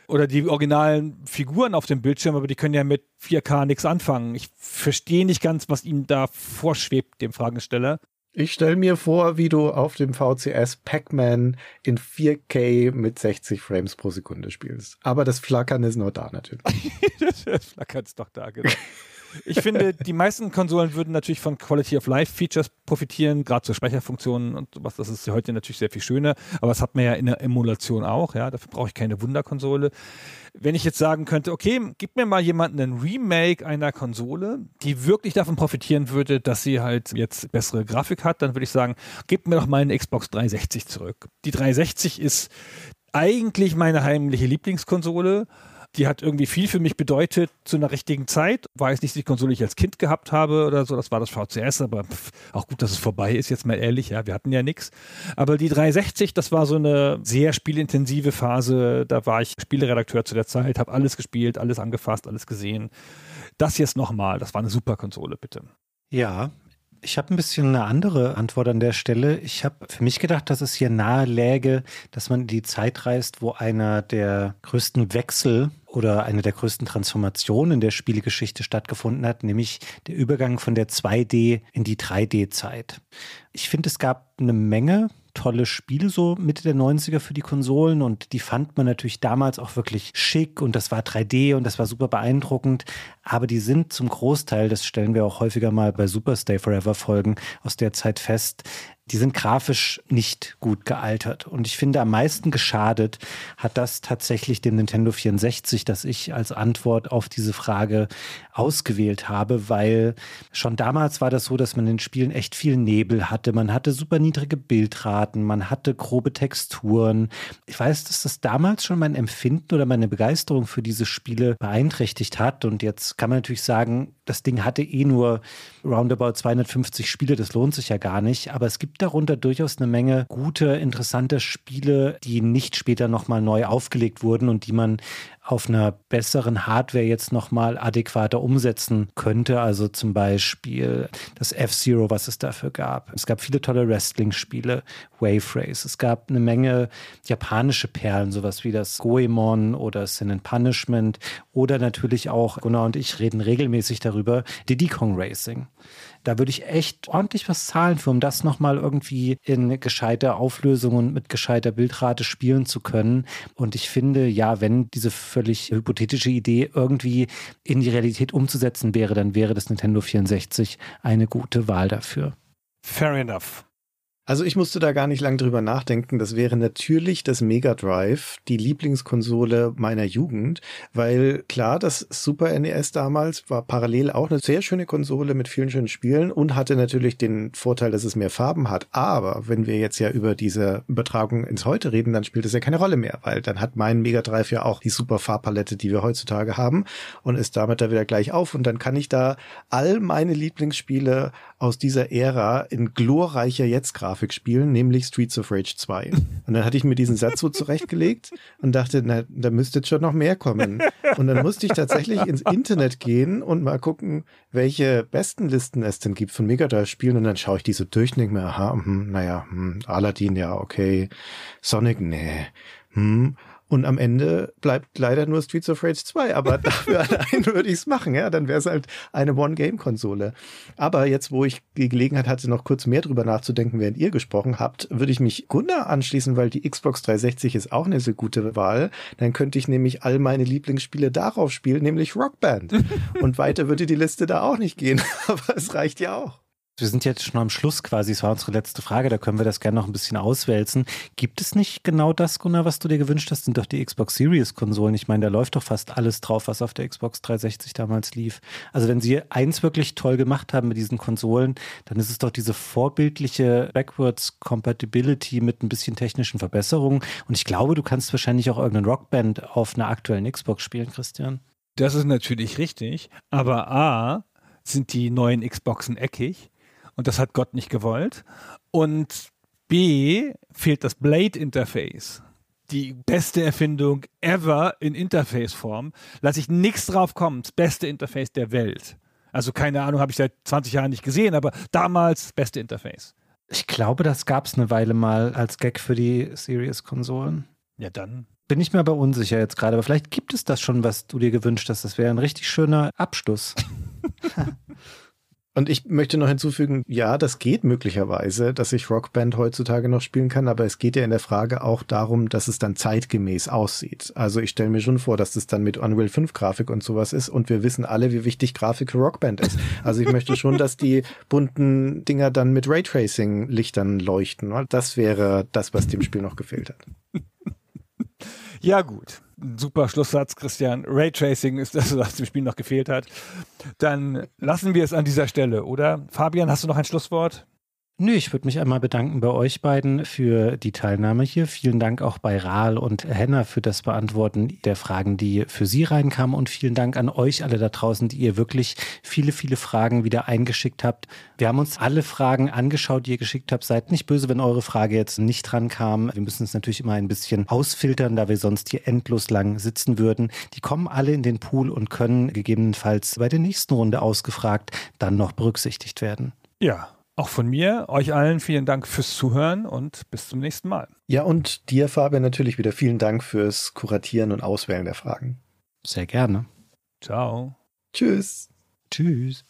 Oder die originalen Figuren auf dem Bildschirm, aber die können ja mit 4K nichts anfangen. Ich verstehe nicht ganz, was ihm da vorschwebt, dem Fragesteller. Ich stelle mir vor, wie du auf dem VCS Pac-Man in 4K mit 60 Frames pro Sekunde spielst. Aber das Flackern ist noch da natürlich. <laughs> das Flackern ist doch da, genau. <laughs> Ich finde, die meisten Konsolen würden natürlich von Quality of Life Features profitieren, gerade zur Speicherfunktionen und sowas. Das ist heute natürlich sehr viel schöner, aber das hat man ja in der Emulation auch, ja. Dafür brauche ich keine Wunderkonsole. Wenn ich jetzt sagen könnte, okay, gib mir mal jemanden ein Remake einer Konsole, die wirklich davon profitieren würde, dass sie halt jetzt bessere Grafik hat, dann würde ich sagen, gib mir doch mal eine Xbox 360 zurück. Die 360 ist eigentlich meine heimliche Lieblingskonsole die hat irgendwie viel für mich bedeutet zu einer richtigen Zeit. War jetzt nicht die Konsole, die ich als Kind gehabt habe oder so, das war das VCS, aber pff, auch gut, dass es vorbei ist, jetzt mal ehrlich, ja, wir hatten ja nichts. Aber die 360, das war so eine sehr spielintensive Phase, da war ich Spieleredakteur zu der Zeit, habe alles gespielt, alles angefasst, alles gesehen. Das jetzt nochmal, das war eine super Konsole, bitte. Ja, ich habe ein bisschen eine andere Antwort an der Stelle. Ich habe für mich gedacht, dass es hier nahe läge, dass man in die Zeit reist, wo einer der größten Wechsel oder eine der größten Transformationen der Spielegeschichte stattgefunden hat, nämlich der Übergang von der 2D in die 3D-Zeit. Ich finde, es gab eine Menge tolle Spiele so Mitte der 90er für die Konsolen. Und die fand man natürlich damals auch wirklich schick. Und das war 3D und das war super beeindruckend, aber die sind zum Großteil, das stellen wir auch häufiger mal bei Super Stay Forever Folgen aus der Zeit fest, die sind grafisch nicht gut gealtert. Und ich finde, am meisten geschadet hat das tatsächlich dem Nintendo 64, das ich als Antwort auf diese Frage ausgewählt habe, weil schon damals war das so, dass man in den Spielen echt viel Nebel hatte. Man hatte super niedrige Bildraten, man hatte grobe Texturen. Ich weiß, dass das damals schon mein Empfinden oder meine Begeisterung für diese Spiele beeinträchtigt hat. Und jetzt kann man natürlich sagen, das Ding hatte eh nur roundabout 250 Spiele, das lohnt sich ja gar nicht. Aber es gibt darunter durchaus eine Menge gute, interessante Spiele, die nicht später nochmal neu aufgelegt wurden und die man auf einer besseren Hardware jetzt nochmal adäquater umsetzen könnte. Also zum Beispiel das F-Zero, was es dafür gab. Es gab viele tolle Wrestling-Spiele, Wave Race. Es gab eine Menge japanische Perlen, sowas wie das Goemon oder Sin and Punishment oder natürlich auch, Gunnar und ich reden regelmäßig darüber, Diddy Kong Racing. Da würde ich echt ordentlich was zahlen für, um das nochmal irgendwie in gescheiter Auflösung und mit gescheiter Bildrate spielen zu können. Und ich finde, ja, wenn diese völlig hypothetische Idee irgendwie in die Realität umzusetzen wäre, dann wäre das Nintendo 64 eine gute Wahl dafür. Fair enough. Also ich musste da gar nicht lang drüber nachdenken. Das wäre natürlich das Mega Drive, die Lieblingskonsole meiner Jugend, weil klar, das Super NES damals war parallel auch eine sehr schöne Konsole mit vielen schönen Spielen und hatte natürlich den Vorteil, dass es mehr Farben hat. Aber wenn wir jetzt ja über diese Übertragung ins Heute reden, dann spielt es ja keine Rolle mehr, weil dann hat mein Mega Drive ja auch die super Farbpalette, die wir heutzutage haben und ist damit da wieder gleich auf und dann kann ich da all meine Lieblingsspiele aus dieser Ära in glorreicher Jetzt-Grafik spielen, nämlich Streets of Rage 2. <laughs> Und dann hatte ich mir diesen Satz so zurechtgelegt und dachte, na, da müsste jetzt schon noch mehr kommen. Und dann musste ich tatsächlich ins Internet gehen und mal gucken, welche besten Listen es denn gibt von Megadrive-Spielen. Und dann schaue ich die so durch und denke mir, aha, hm, naja, hm, Aladdin, ja, okay. Sonic, nee. Hm. Und am Ende bleibt leider nur Streets of Rage 2, aber <laughs> dafür allein würde ich es machen, ja. Dann wäre es halt eine One-Game-Konsole. Aber jetzt, wo ich die Gelegenheit hatte, noch kurz mehr drüber nachzudenken, während ihr gesprochen habt, würde ich mich Gunnar anschließen, weil die Xbox 360 ist auch eine sehr gute Wahl. Dann könnte ich nämlich all meine Lieblingsspiele darauf spielen, nämlich Rockband. <laughs> Und weiter würde die Liste da auch nicht gehen, <laughs> aber es reicht ja auch. Wir sind jetzt schon am Schluss quasi, es war unsere letzte Frage, da können wir das gerne noch ein bisschen auswälzen. Gibt es nicht genau das, Gunnar, was du dir gewünscht hast, sind doch die Xbox Series-Konsolen. Ich meine, da läuft doch fast alles drauf, was auf der Xbox 360 damals lief. Also wenn sie eins wirklich toll gemacht haben mit diesen Konsolen, dann ist es doch diese vorbildliche Backwards Compatibility mit ein bisschen technischen Verbesserungen. Und ich glaube, du kannst wahrscheinlich auch irgendeinen Rockband auf einer aktuellen Xbox spielen, Christian. Das ist natürlich richtig, aber A, sind die neuen Xboxen eckig und das hat Gott nicht gewollt. Und B fehlt das Blade-Interface. Die beste Erfindung ever in Interface-Form. Lass ich nichts drauf kommen. Das beste Interface der Welt. Also keine Ahnung, habe ich seit 20 Jahren nicht gesehen, aber damals beste Interface. Ich glaube, das gab es eine Weile mal als Gag für die Series-Konsolen. Ja, dann. Bin ich mir aber unsicher jetzt gerade, aber vielleicht gibt es das schon, was du dir gewünscht hast. Das wäre ein richtig schöner Abschluss. <laughs> Und ich möchte noch hinzufügen, ja, das geht möglicherweise, dass ich Rockband heutzutage noch spielen kann, aber es geht ja in der Frage auch darum, dass es dann zeitgemäß aussieht. Also ich stelle mir schon vor, dass das dann mit Unreal 5 Grafik und sowas ist und wir wissen alle, wie wichtig Grafik für Rockband ist. Also ich möchte schon, dass die bunten Dinger dann mit Raytracing Lichtern leuchten. Das wäre das, was dem Spiel noch gefehlt hat. Ja, gut. Super Schlusssatz, Christian. Raytracing ist das, was dem Spiel noch gefehlt hat. Dann lassen wir es an dieser Stelle, oder? Fabian, hast du noch ein Schlusswort? Nö, ich würde mich einmal bedanken bei euch beiden für die Teilnahme hier. Vielen Dank auch bei Rahl und Henna für das Beantworten der Fragen, die für Sie reinkamen. Und vielen Dank an euch alle da draußen, die ihr wirklich viele, viele Fragen wieder eingeschickt habt. Wir haben uns alle Fragen angeschaut, die ihr geschickt habt. Seid nicht böse, wenn eure Frage jetzt nicht dran kam. Wir müssen es natürlich immer ein bisschen ausfiltern, da wir sonst hier endlos lang sitzen würden. Die kommen alle in den Pool und können gegebenenfalls bei der nächsten Runde ausgefragt dann noch berücksichtigt werden. Ja, auch von mir, euch allen vielen Dank fürs Zuhören und bis zum nächsten Mal. Ja, und dir, Fabian, natürlich wieder vielen Dank fürs Kuratieren und Auswählen der Fragen. Sehr gerne. Ciao. Tschüss. Tschüss.